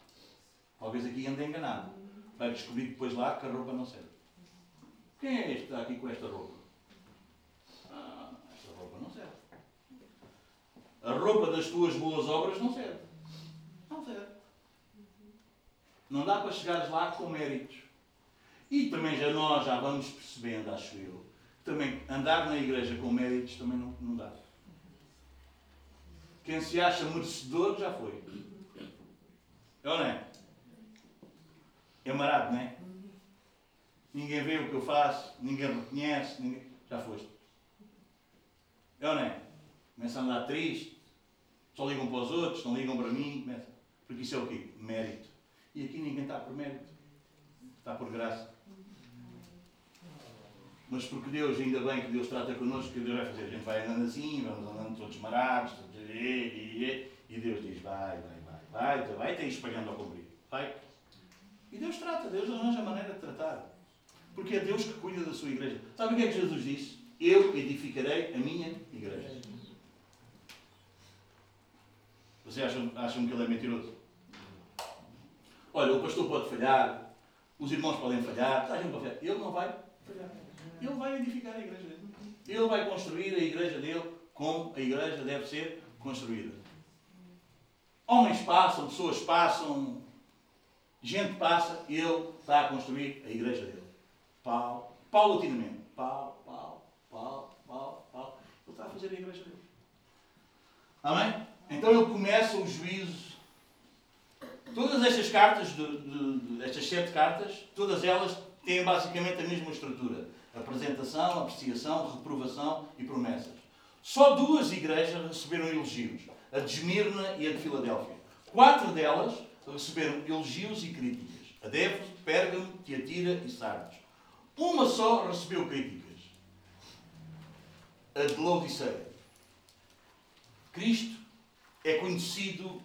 talvez aqui ande enganado, vai descobrir depois lá que a roupa não serve. Quem é este que está aqui com esta roupa? Ah, esta roupa não serve. A roupa das tuas boas obras não serve. Não serve. Não dá para chegares lá com méritos. E também já nós já vamos percebendo, acho eu, também andar na igreja com méritos também não, não dá. Quem se acha merecedor já foi. É ou não é? É marado, não é? Ninguém vê o que eu faço, ninguém reconhece, ninguém... já foste. É ou não é? Começa a andar triste, só ligam para os outros, não ligam para mim, porque isso é o quê? Mérito. E aqui ninguém está por mérito, está por graça. Mas porque Deus, ainda bem que Deus trata connosco, que Deus vai fazer? A gente vai andando assim, vamos andando todos marados, e Deus diz: vai, vai, vai, vai, vai, tem espalhando ao cumprir. Vai. E Deus trata, Deus arranja a maneira de tratar. Porque é Deus que cuida da sua igreja. Sabe o que é que Jesus disse? Eu edificarei a minha igreja. Vocês acham, acham que ele é mentiroso? Olha, o pastor pode falhar, os irmãos podem falhar, a gente pode falhar. Ele não vai falhar. Ele vai edificar a igreja dele. Ele vai construir a igreja dele como a igreja deve ser construída. Homens passam, pessoas passam, gente passa, ele está a construir a igreja dele. Pau, paulatinamente. Pau, pau, pau, pau, pau. Ele está a fazer a igreja dele. Amém? Então ele começa o juízo. Todas estas cartas, de, de, de, estas sete cartas, todas elas têm basicamente a mesma estrutura. Apresentação, apreciação, reprovação e promessas. Só duas igrejas receberam elogios, a de Esmirna e a de Filadélfia. Quatro delas receberam elogios e críticas, a de Pérgamo, Tiatira e Sardes. Uma só recebeu críticas, a de Laodiceia. Cristo é conhecido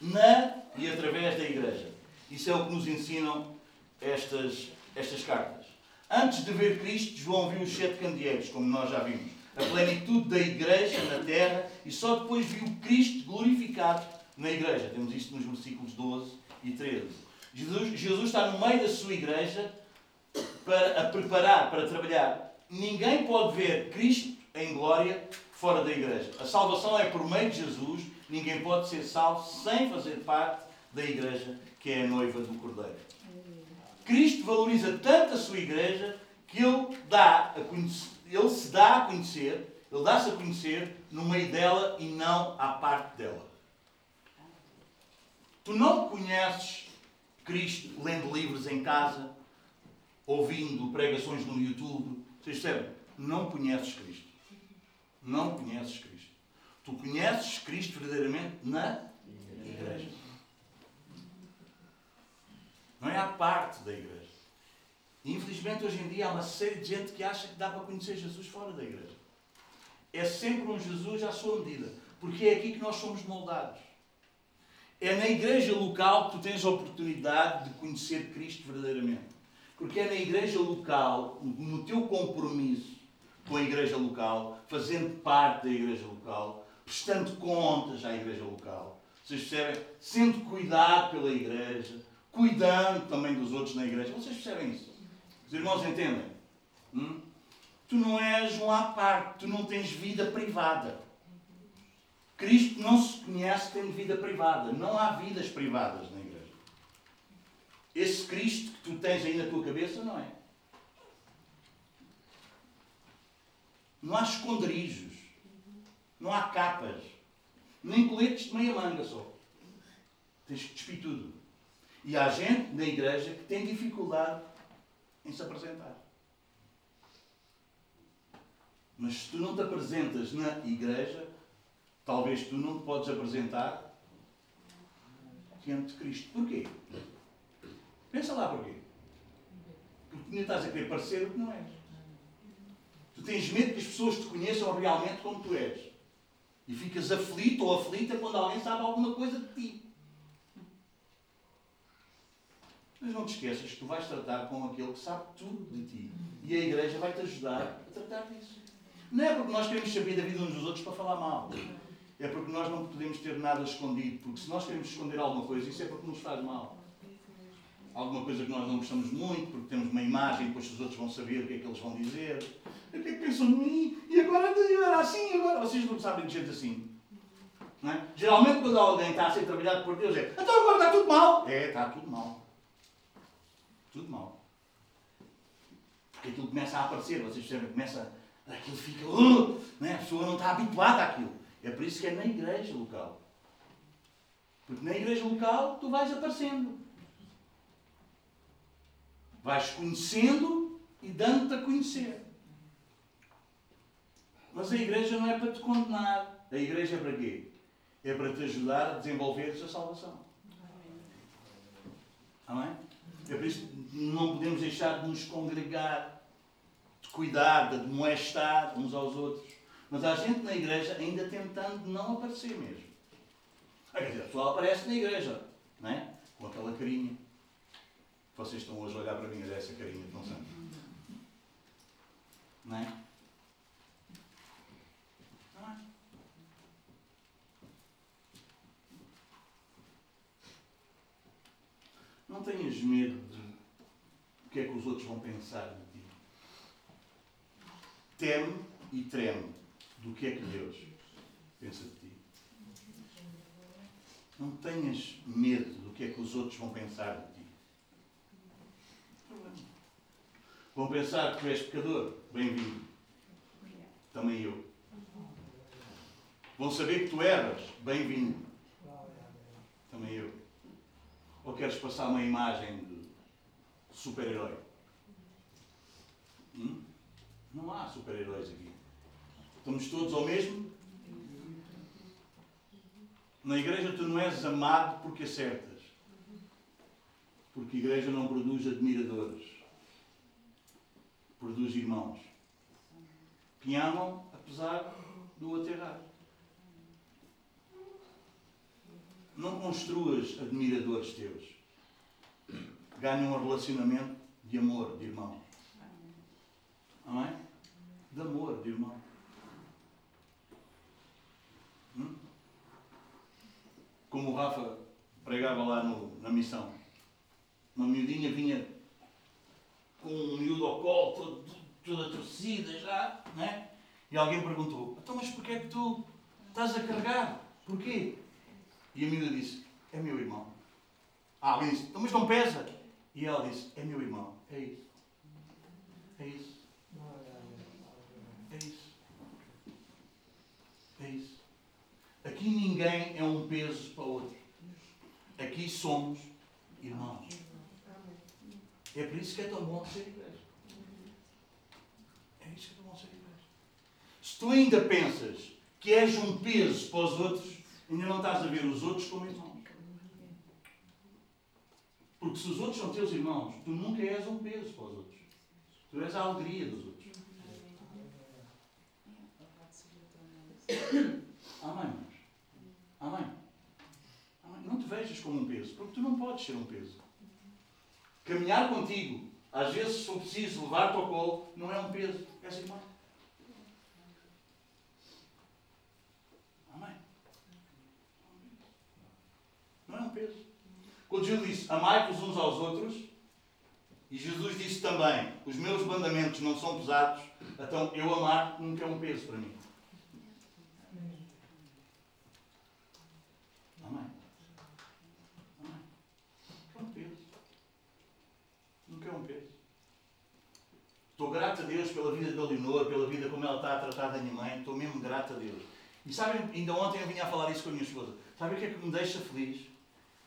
na e através da igreja. Isso é o que nos ensinam estas, estas cartas. Antes de ver Cristo, João viu os sete candeeiros, como nós já vimos a plenitude da igreja na terra e só depois viu Cristo glorificado na igreja. Temos isto nos versículos 12 e 13. Jesus, Jesus está no meio da sua igreja para a preparar, para trabalhar. Ninguém pode ver Cristo em glória fora da igreja. A salvação é por meio de Jesus. Ninguém pode ser salvo sem fazer parte da igreja que é a noiva do Cordeiro. Cristo valoriza tanto a sua igreja que ele dá conhecer ele se dá a conhecer, ele dá-se a conhecer no meio dela e não à parte dela. Tu não conheces Cristo lendo livros em casa, ouvindo pregações no YouTube. Vocês percebem? Não conheces Cristo. Não conheces Cristo. Tu conheces Cristo verdadeiramente na igreja. Não é à parte da igreja. Infelizmente, hoje em dia, há uma série de gente que acha que dá para conhecer Jesus fora da igreja. É sempre um Jesus à sua medida. Porque é aqui que nós somos moldados. É na igreja local que tu tens a oportunidade de conhecer Cristo verdadeiramente. Porque é na igreja local, no teu compromisso com a igreja local, fazendo parte da igreja local, prestando contas à igreja local, vocês percebem? Sendo cuidado pela igreja, cuidando também dos outros na igreja. Vocês percebem isso? Os irmãos entendem? Hum? Tu não és um à parte, tu não tens vida privada. Cristo não se conhece tendo vida privada. Não há vidas privadas na igreja. Esse Cristo que tu tens aí na tua cabeça não é. Não há esconderijos. Não há capas. Nem coletes de meia manga só. Tens que despir tudo. E há gente na igreja que tem dificuldade em se apresentar. Mas se tu não te apresentas na igreja, talvez tu não te podes apresentar diante de Cristo. Porquê? Pensa lá porquê. Porque ainda estás a querer parecer o que não és. Tu tens medo que as pessoas te conheçam realmente como tu és. E ficas aflito ou aflita quando alguém sabe alguma coisa de ti. Mas não te esqueças que tu vais tratar com aquele que sabe tudo de ti. E a igreja vai te ajudar a tratar disso. Não é porque nós queremos saber da vida uns dos outros para falar mal. É porque nós não podemos ter nada escondido. Porque se nós queremos esconder alguma coisa, isso é porque nos faz mal. Alguma coisa que nós não gostamos muito, porque temos uma imagem depois os outros vão saber o que é que eles vão dizer. O que é que pensam de mim? E agora era assim, agora. Vocês não sabem de gente assim. É? Geralmente quando alguém está a ser trabalhado por Deus é então agora está tudo mal. É, está tudo mal. Tudo mal. Porque aquilo começa a aparecer, vocês percebem, começa, aquilo fica, uh, né? a pessoa não está habituada àquilo. É por isso que é na igreja local. Porque na igreja local tu vais aparecendo. Vais conhecendo e dando-te a conhecer. Mas a igreja não é para te condenar. A igreja é para quê? É para te ajudar a desenvolver a salvação. Amém? É por isso que não podemos deixar de nos congregar, de cuidar, de admoestar uns aos outros. Mas há gente na igreja ainda tentando não aparecer mesmo. A pessoa aparece na igreja, não é? com aquela carinha. Vocês estão hoje a olhar para mim a essa carinha tão santa. Não é? Não é? Não tenhas medo de o que é que os outros vão pensar de ti. Teme e treme do que é que Deus pensa de ti. Não tenhas medo do que é que os outros vão pensar de ti. Vão pensar que tu és pecador. Bem-vindo. Também eu. Vão saber que tu erras. Bem-vindo. Também eu. Ou queres passar uma imagem de super-herói? Hum? Não há super-heróis aqui. Estamos todos ao mesmo? Na igreja tu não és amado porque acertas. Porque a igreja não produz admiradores. Produz irmãos. Que amam apesar do aterrar. Não construas admiradores teus. Ganha um relacionamento de amor, de irmão. Amém? De amor, de irmão. Hum? Como o Rafa pregava lá no, na missão. Uma miudinha vinha com um colo, todo, toda torcida já, né? E alguém perguntou, então mas porquê é que tu estás a carregar? Porquê? E a miúda disse, é meu irmão. Ah, alguém disse, então mas não pesa? E ela disse, é meu irmão. É isso. É isso. É isso. É isso. Aqui ninguém é um peso para o outro. Aqui somos irmãos. É por isso que é tão bom ser igreja. É isso que é tão bom ser igreja. Se tu ainda pensas que és um peso para os outros, ainda não estás a ver os outros como irmãos. Porque se os outros são teus irmãos, tu nunca és um peso para os outros. Tu és a alegria dos outros. Amém? Amém? Amém? Não te vejas como um peso, porque tu não podes ser um peso. Caminhar contigo, às vezes, se for preciso levar-te ao colo, não é um peso, és irmão. Amém? Não é um peso. Quando Jesus disse, amai-vos uns aos outros, e Jesus disse também, os meus mandamentos não são pesados, então eu amar nunca é um peso para mim. Amém. Amém. É um peso. Nunca é um peso. Estou grato a Deus pela vida da Leonor, pela vida como ela está a tratar da minha mãe. Estou mesmo grato a Deus. E sabem, ainda ontem eu vinha a falar isso com a minha esposa. Sabem o que é que me deixa feliz?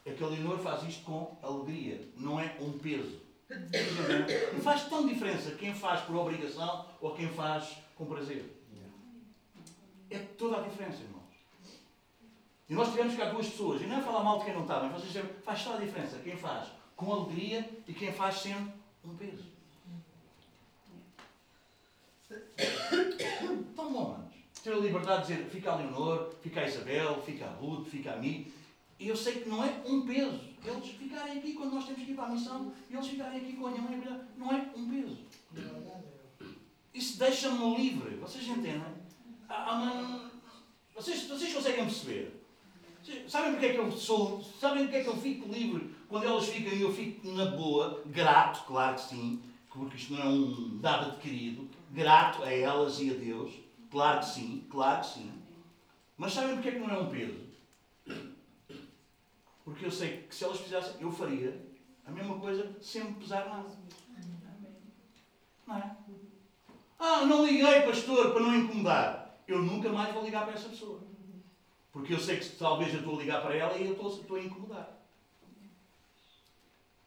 É que a Leonor faz isto com alegria, não é um peso. E faz tão diferença quem faz por obrigação ou quem faz com prazer. É toda a diferença, irmãos. E nós tivemos cá duas pessoas, e não é falar mal de quem não está, mas vocês dizem, faz toda a diferença quem faz com alegria e quem faz sempre um peso. Tão manos. Ter a liberdade de dizer, fica a Leonor, fica a Isabel, fica a Ruth, fica a mim. E eu sei que não é um peso. Eles ficarem aqui quando nós temos que ir para a missão, e eles ficarem aqui com a minha mãe, não é um peso. Isso deixa-me livre. Vocês entendem? Há uma... vocês, vocês conseguem perceber? Sabem porque é que eu sou. Sabem porque é que eu fico livre quando elas ficam e eu fico na boa, grato, claro que sim, porque isto não é um dado adquirido, grato a elas e a Deus, claro que sim, claro que sim. Mas sabem porque é que não é um peso? Porque eu sei que se elas fizessem, eu faria a mesma coisa sem me pesar nada. Não é? Ah, não liguei, pastor, para não incomodar. Eu nunca mais vou ligar para essa pessoa. Porque eu sei que talvez eu estou a ligar para ela e eu estou, estou a incomodar.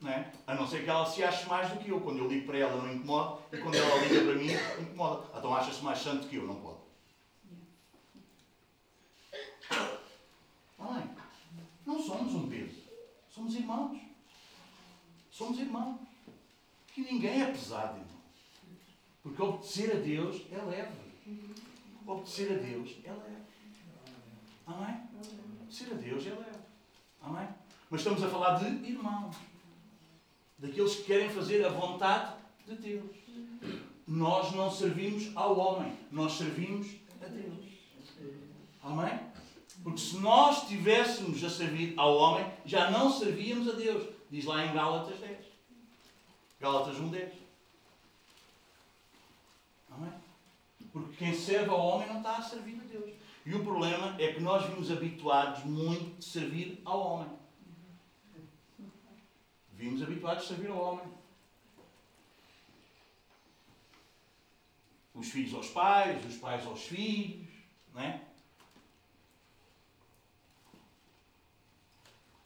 Não é? A não ser que ela se ache mais do que eu. Quando eu ligo para ela não incomoda e quando ela liga para mim incomoda. Então acha-se mais santo que eu, não pode. É? Não somos um peso. Somos irmãos. Somos irmãos. Que ninguém é pesado, irmão. Porque obedecer a Deus é leve. Obedecer a Deus é leve. Amém? Obedecer a Deus é leve. Amém? Mas estamos a falar de irmãos. Daqueles que querem fazer a vontade de Deus. Nós não servimos ao homem, nós servimos a Deus. Amém? Porque se nós estivéssemos a servir ao homem, já não servíamos a Deus. Diz lá em Gálatas 10. Gálatas 1, 10. Amém? Porque quem serve ao homem não está a servir a Deus. E o problema é que nós vimos habituados muito de servir ao homem. Vimos habituados de servir ao homem. Os filhos aos pais, os pais aos filhos, não é?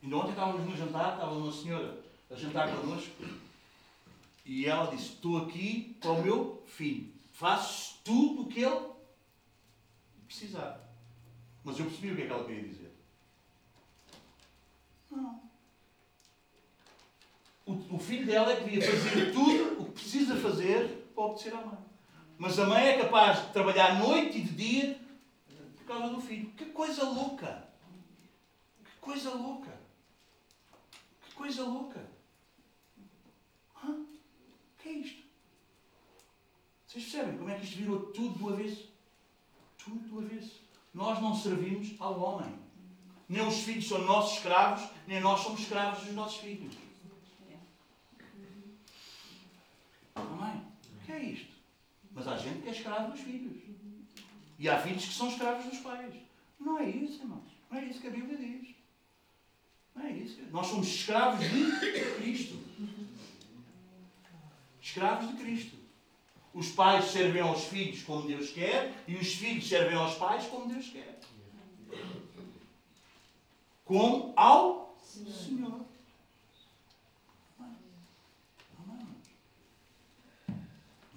Ainda ontem estávamos no jantar, estava uma senhora a jantar connosco e ela disse: Estou aqui para o meu filho, faço tudo o que ele precisar. Mas eu percebi o que é que ela queria dizer. Não. O, o filho dela é que devia fazer tudo o que precisa fazer para obedecer à mãe. Mas a mãe é capaz de trabalhar noite e de dia por causa do filho. Que coisa louca! Que coisa louca! Que coisa louca! Hã? O que é isto? Vocês percebem como é que isto virou tudo do avesso? Tudo do avesso. Nós não servimos ao homem. Nem os filhos são nossos escravos, nem nós somos escravos dos nossos filhos. Amém? O que é isto? Mas há gente que é escravo dos filhos. E há filhos que são escravos dos pais. Não é isso, irmãos. Não é isso que a Bíblia diz. Não é isso. Nós somos escravos de Cristo. Escravos de Cristo. Os pais servem aos filhos como Deus quer e os filhos servem aos pais como Deus quer. Como ao Senhor.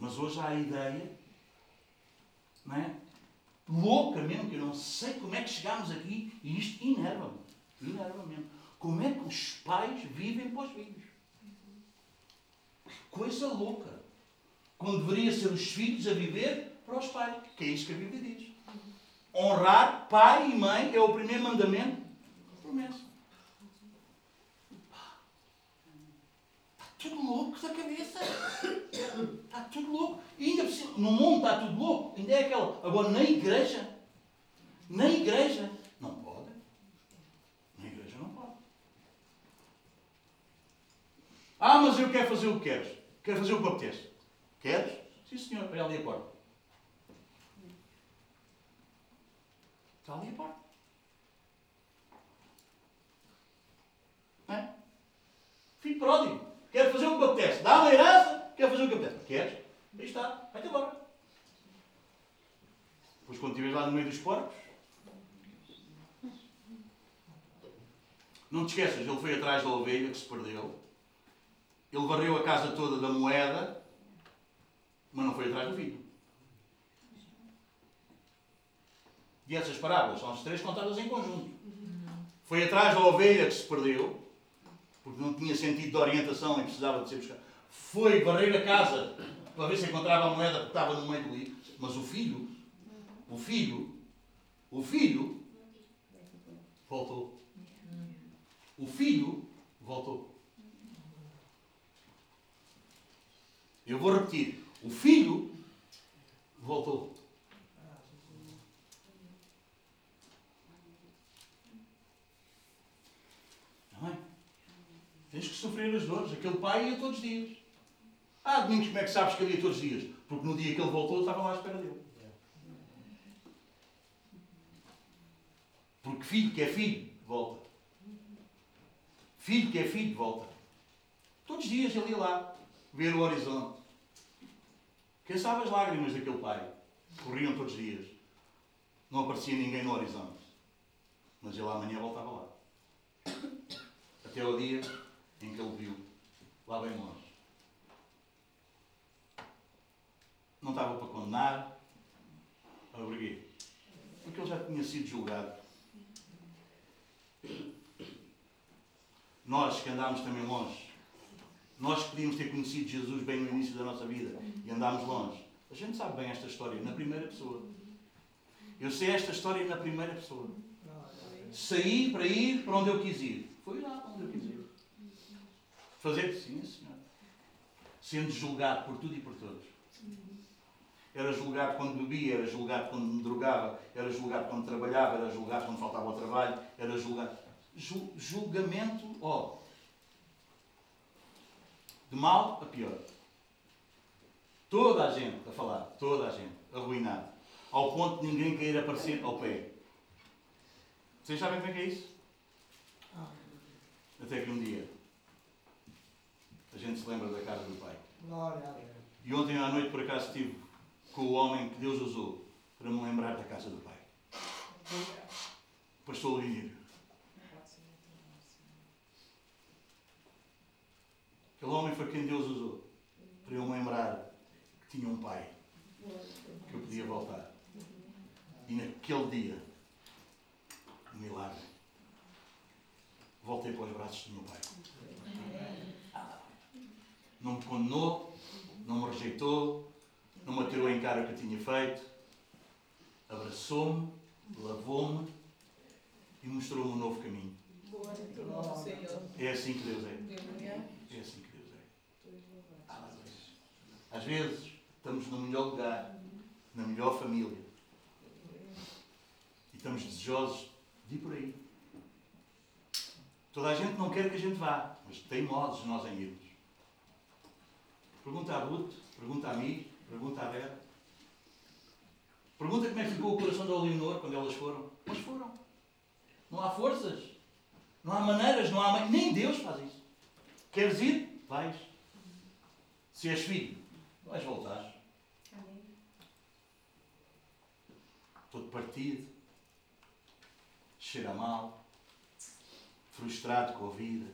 Mas hoje há a ideia, não é? Louca mesmo, que eu não sei como é que chegámos aqui e isto inerva-me. Inerva mesmo. Como é que os pais vivem para os filhos? Coisa louca. Quando deveria ser os filhos a viver para os pais. Que é isso que a Bíblia diz. Honrar pai e mãe é o primeiro mandamento. Promessa. Está tudo louco da cabeça. Está tudo louco. E ainda no mundo está tudo louco. Ainda é aquela. Agora na igreja. Na igreja. Não pode. Na igreja não pode. Ah, mas eu quero fazer o que queres. Quero fazer o que apetece. Queres? Sim, senhor. Vai ali a porta. Está ali a porta. Não é? Filho pródigo. Quero fazer o que apetece. Dá uma herança. Quero fazer o que apetece. Queres? Aí está. Vai-te embora. Depois quando estiveres lá no meio dos porcos. Não te esqueças, ele foi atrás da ovelha que se perdeu. Ele varreu a casa toda da moeda, mas não foi atrás do filho. E essas parábolas são as três contadas em conjunto. Foi atrás da ovelha que se perdeu, porque não tinha sentido de orientação e precisava de ser buscada. Foi varrer a casa para ver se encontrava a moeda que estava no meio do livro. Mas o filho, o filho, o filho voltou. O filho voltou. Eu vou repetir. O filho voltou. Não é? Tens que sofrer as dores. Aquele pai ia todos os dias. Ah, Domingos, como é que sabes que ele ia todos os dias? Porque no dia que ele voltou, estava lá à espera dele. Porque filho que é filho, volta. Filho que é filho, volta. Todos os dias ele ia lá, ver o horizonte. Quem sabe as lágrimas daquele pai? Corriam todos os dias. Não aparecia ninguém no horizonte. Mas ele amanhã voltava lá. Até o dia em que ele viu, lá bem longe. Não estava para condenar. Obriguei. Porque ele já tinha sido julgado. Nós que andámos também longe, nós que podíamos ter conhecido Jesus bem no início da nossa vida e andámos longe, a gente sabe bem esta história na primeira pessoa. Eu sei esta história na primeira pessoa. Saí para ir para onde eu quis ir. Foi lá para onde eu quis ir. Fazer sim, Senhor. Sendo julgado por tudo e por todos. Era julgado quando bebia, era julgado quando me drogava, era julgado quando trabalhava, era julgado quando faltava ao trabalho, era julgado. Jul julgamento, ó. De mal a pior. Toda a gente a falar, toda a gente, arruinado. Ao ponto de ninguém querer aparecer ao pé. Vocês sabem como é que é isso? Até que um dia a gente se lembra da casa do Pai. Glória a Deus. E ontem à noite, por acaso, estive com o homem que Deus usou para me lembrar da casa do Pai. Pastor Lírio. Aquele homem foi quem Deus usou para eu me lembrar que tinha um pai que eu podia voltar. E naquele dia, um milagre, voltei para os braços do meu pai. Não me condenou, não me rejeitou, não me atirou em cara o que eu tinha feito. Abraçou-me, lavou-me e mostrou-me um novo caminho. É assim que Deus é. É assim que Deus é. Às vezes estamos no melhor lugar, na melhor família. E estamos desejosos de ir por aí. Toda a gente não quer que a gente vá, mas teimosos nós em irmos. Pergunta à Ruth, pergunta a mim, pergunta à Vera. Pergunta como é que ficou o coração da Leonor quando elas foram. Mas foram. Não há forças. Não há maneiras, não há. Nem Deus faz isso. Queres ir? Vais. Se és filho, vais voltar. Todo partido, cheira mal, frustrado com a vida.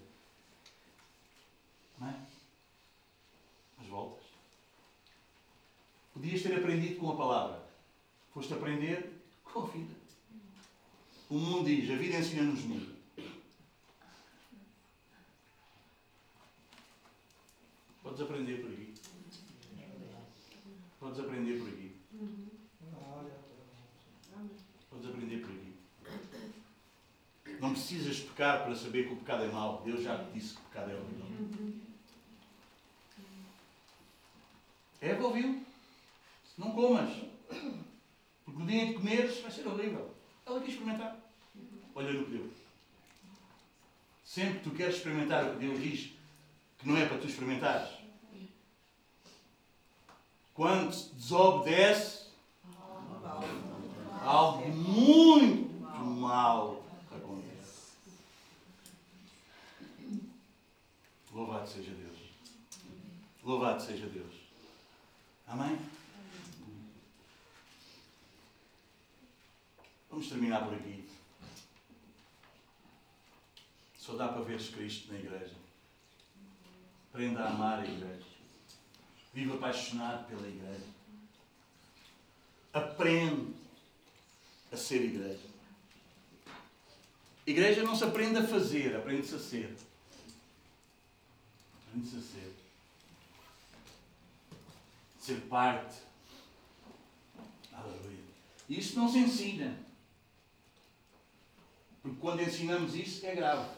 Não é? Voltas. Podias ter aprendido com a palavra. Foste aprender com a vida. O mundo diz, a vida ensina-nos muito. Podes aprender por aqui. Podes aprender por aqui. Podes aprender por aqui. Não precisas pecar para saber que o pecado é mau. Deus já te disse que o pecado é horrível. Eva ouviu. Não comas. Porque no dia em que comeres vai ser horrível. Ela quis experimentar. Olha no que deu. Sempre que tu queres experimentar o que Deus diz que não é para tu experimentares. Quando desobedece, algo muito mal acontece. Louvado seja Deus. Louvado seja Deus. Amém? Vamos terminar por aqui. Só dá para ver Cristo na igreja. Aprenda a amar a igreja. Viva apaixonado pela igreja. Aprende a ser igreja. Igreja não se aprende a fazer, aprende-se a ser. Aprende-se a ser. Ser parte. Aleluia. Isso não se ensina. Porque quando ensinamos isso é grave.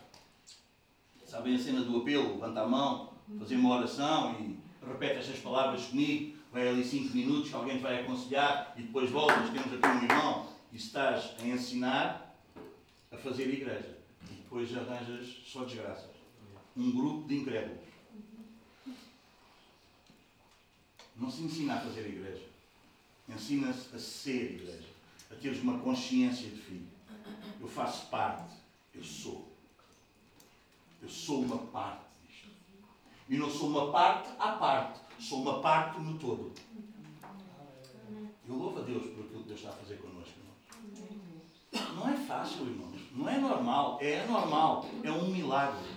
Sabem a cena do apelo? Levanta a mão, fazer uma oração e repete estas palavras comigo. Vai ali cinco minutos, alguém te vai aconselhar e depois voltas. Temos aqui um irmão e estás a ensinar a fazer igreja. E depois arranjas só desgraças. Um grupo de incrédulos. Não se ensina a fazer igreja. Ensina-se a ser igreja. A teres uma consciência de filho. Eu faço parte. Eu sou. Eu sou uma parte disto. E não sou uma parte à parte. Sou uma parte no todo. Eu louvo a Deus por aquilo que Deus está a fazer connosco, irmãos. Não é fácil, irmãos. Não é normal. É anormal. É um milagre.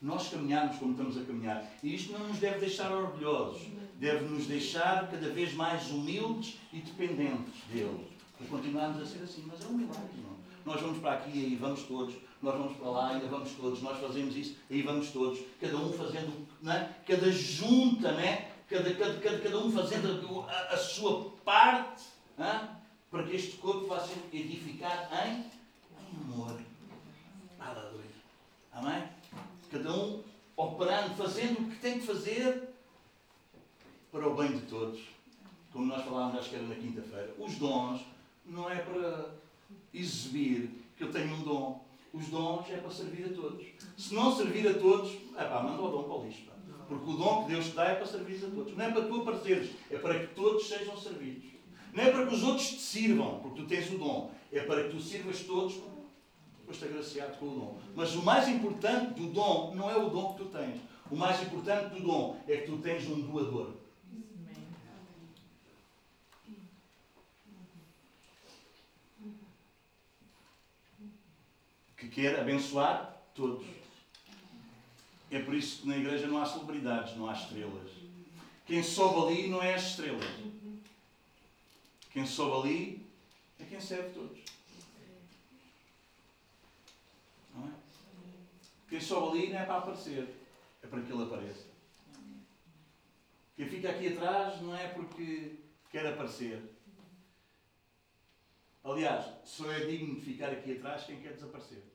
Nós caminharmos como estamos a caminhar. E isto não nos deve deixar orgulhosos. Deve nos deixar cada vez mais humildes e dependentes dele. Para continuarmos a ser assim. Mas é um milagre, irmão. Nós vamos para aqui e aí vamos todos. Nós vamos para lá, ainda vamos todos. Nós fazemos isso, aí vamos todos. Cada um fazendo, não é? cada junta, não é? cada, cada, cada, cada um fazendo a, a sua parte não é? para que este corpo vá ser edificado em, em amor. Aleluia. Amém? Cada um operando, fazendo o que tem que fazer para o bem de todos. Como nós falávamos, acho que era na quinta-feira. Os dons não é para exibir que eu tenho um dom. Os dons é para servir a todos. Se não servir a todos, é pá, manda o dom para o lixo. Pá. Porque o dom que Deus te dá é para servir a todos. Não é para tu apareceres, é para que todos sejam servidos. Não é para que os outros te sirvam, porque tu tens o dom. É para que tu sirvas todos, foste agraciado com o dom. Mas o mais importante do dom não é o dom que tu tens. O mais importante do dom é que tu tens um doador. Que quer abençoar todos. É por isso que na igreja não há celebridades, não há estrelas. Quem sobe ali não é as estrelas. Quem sobe ali é quem serve todos. Não é? Quem sobe ali não é para aparecer, é para que ele apareça. Quem fica aqui atrás não é porque quer aparecer. Aliás, só é digno de ficar aqui atrás quem quer desaparecer.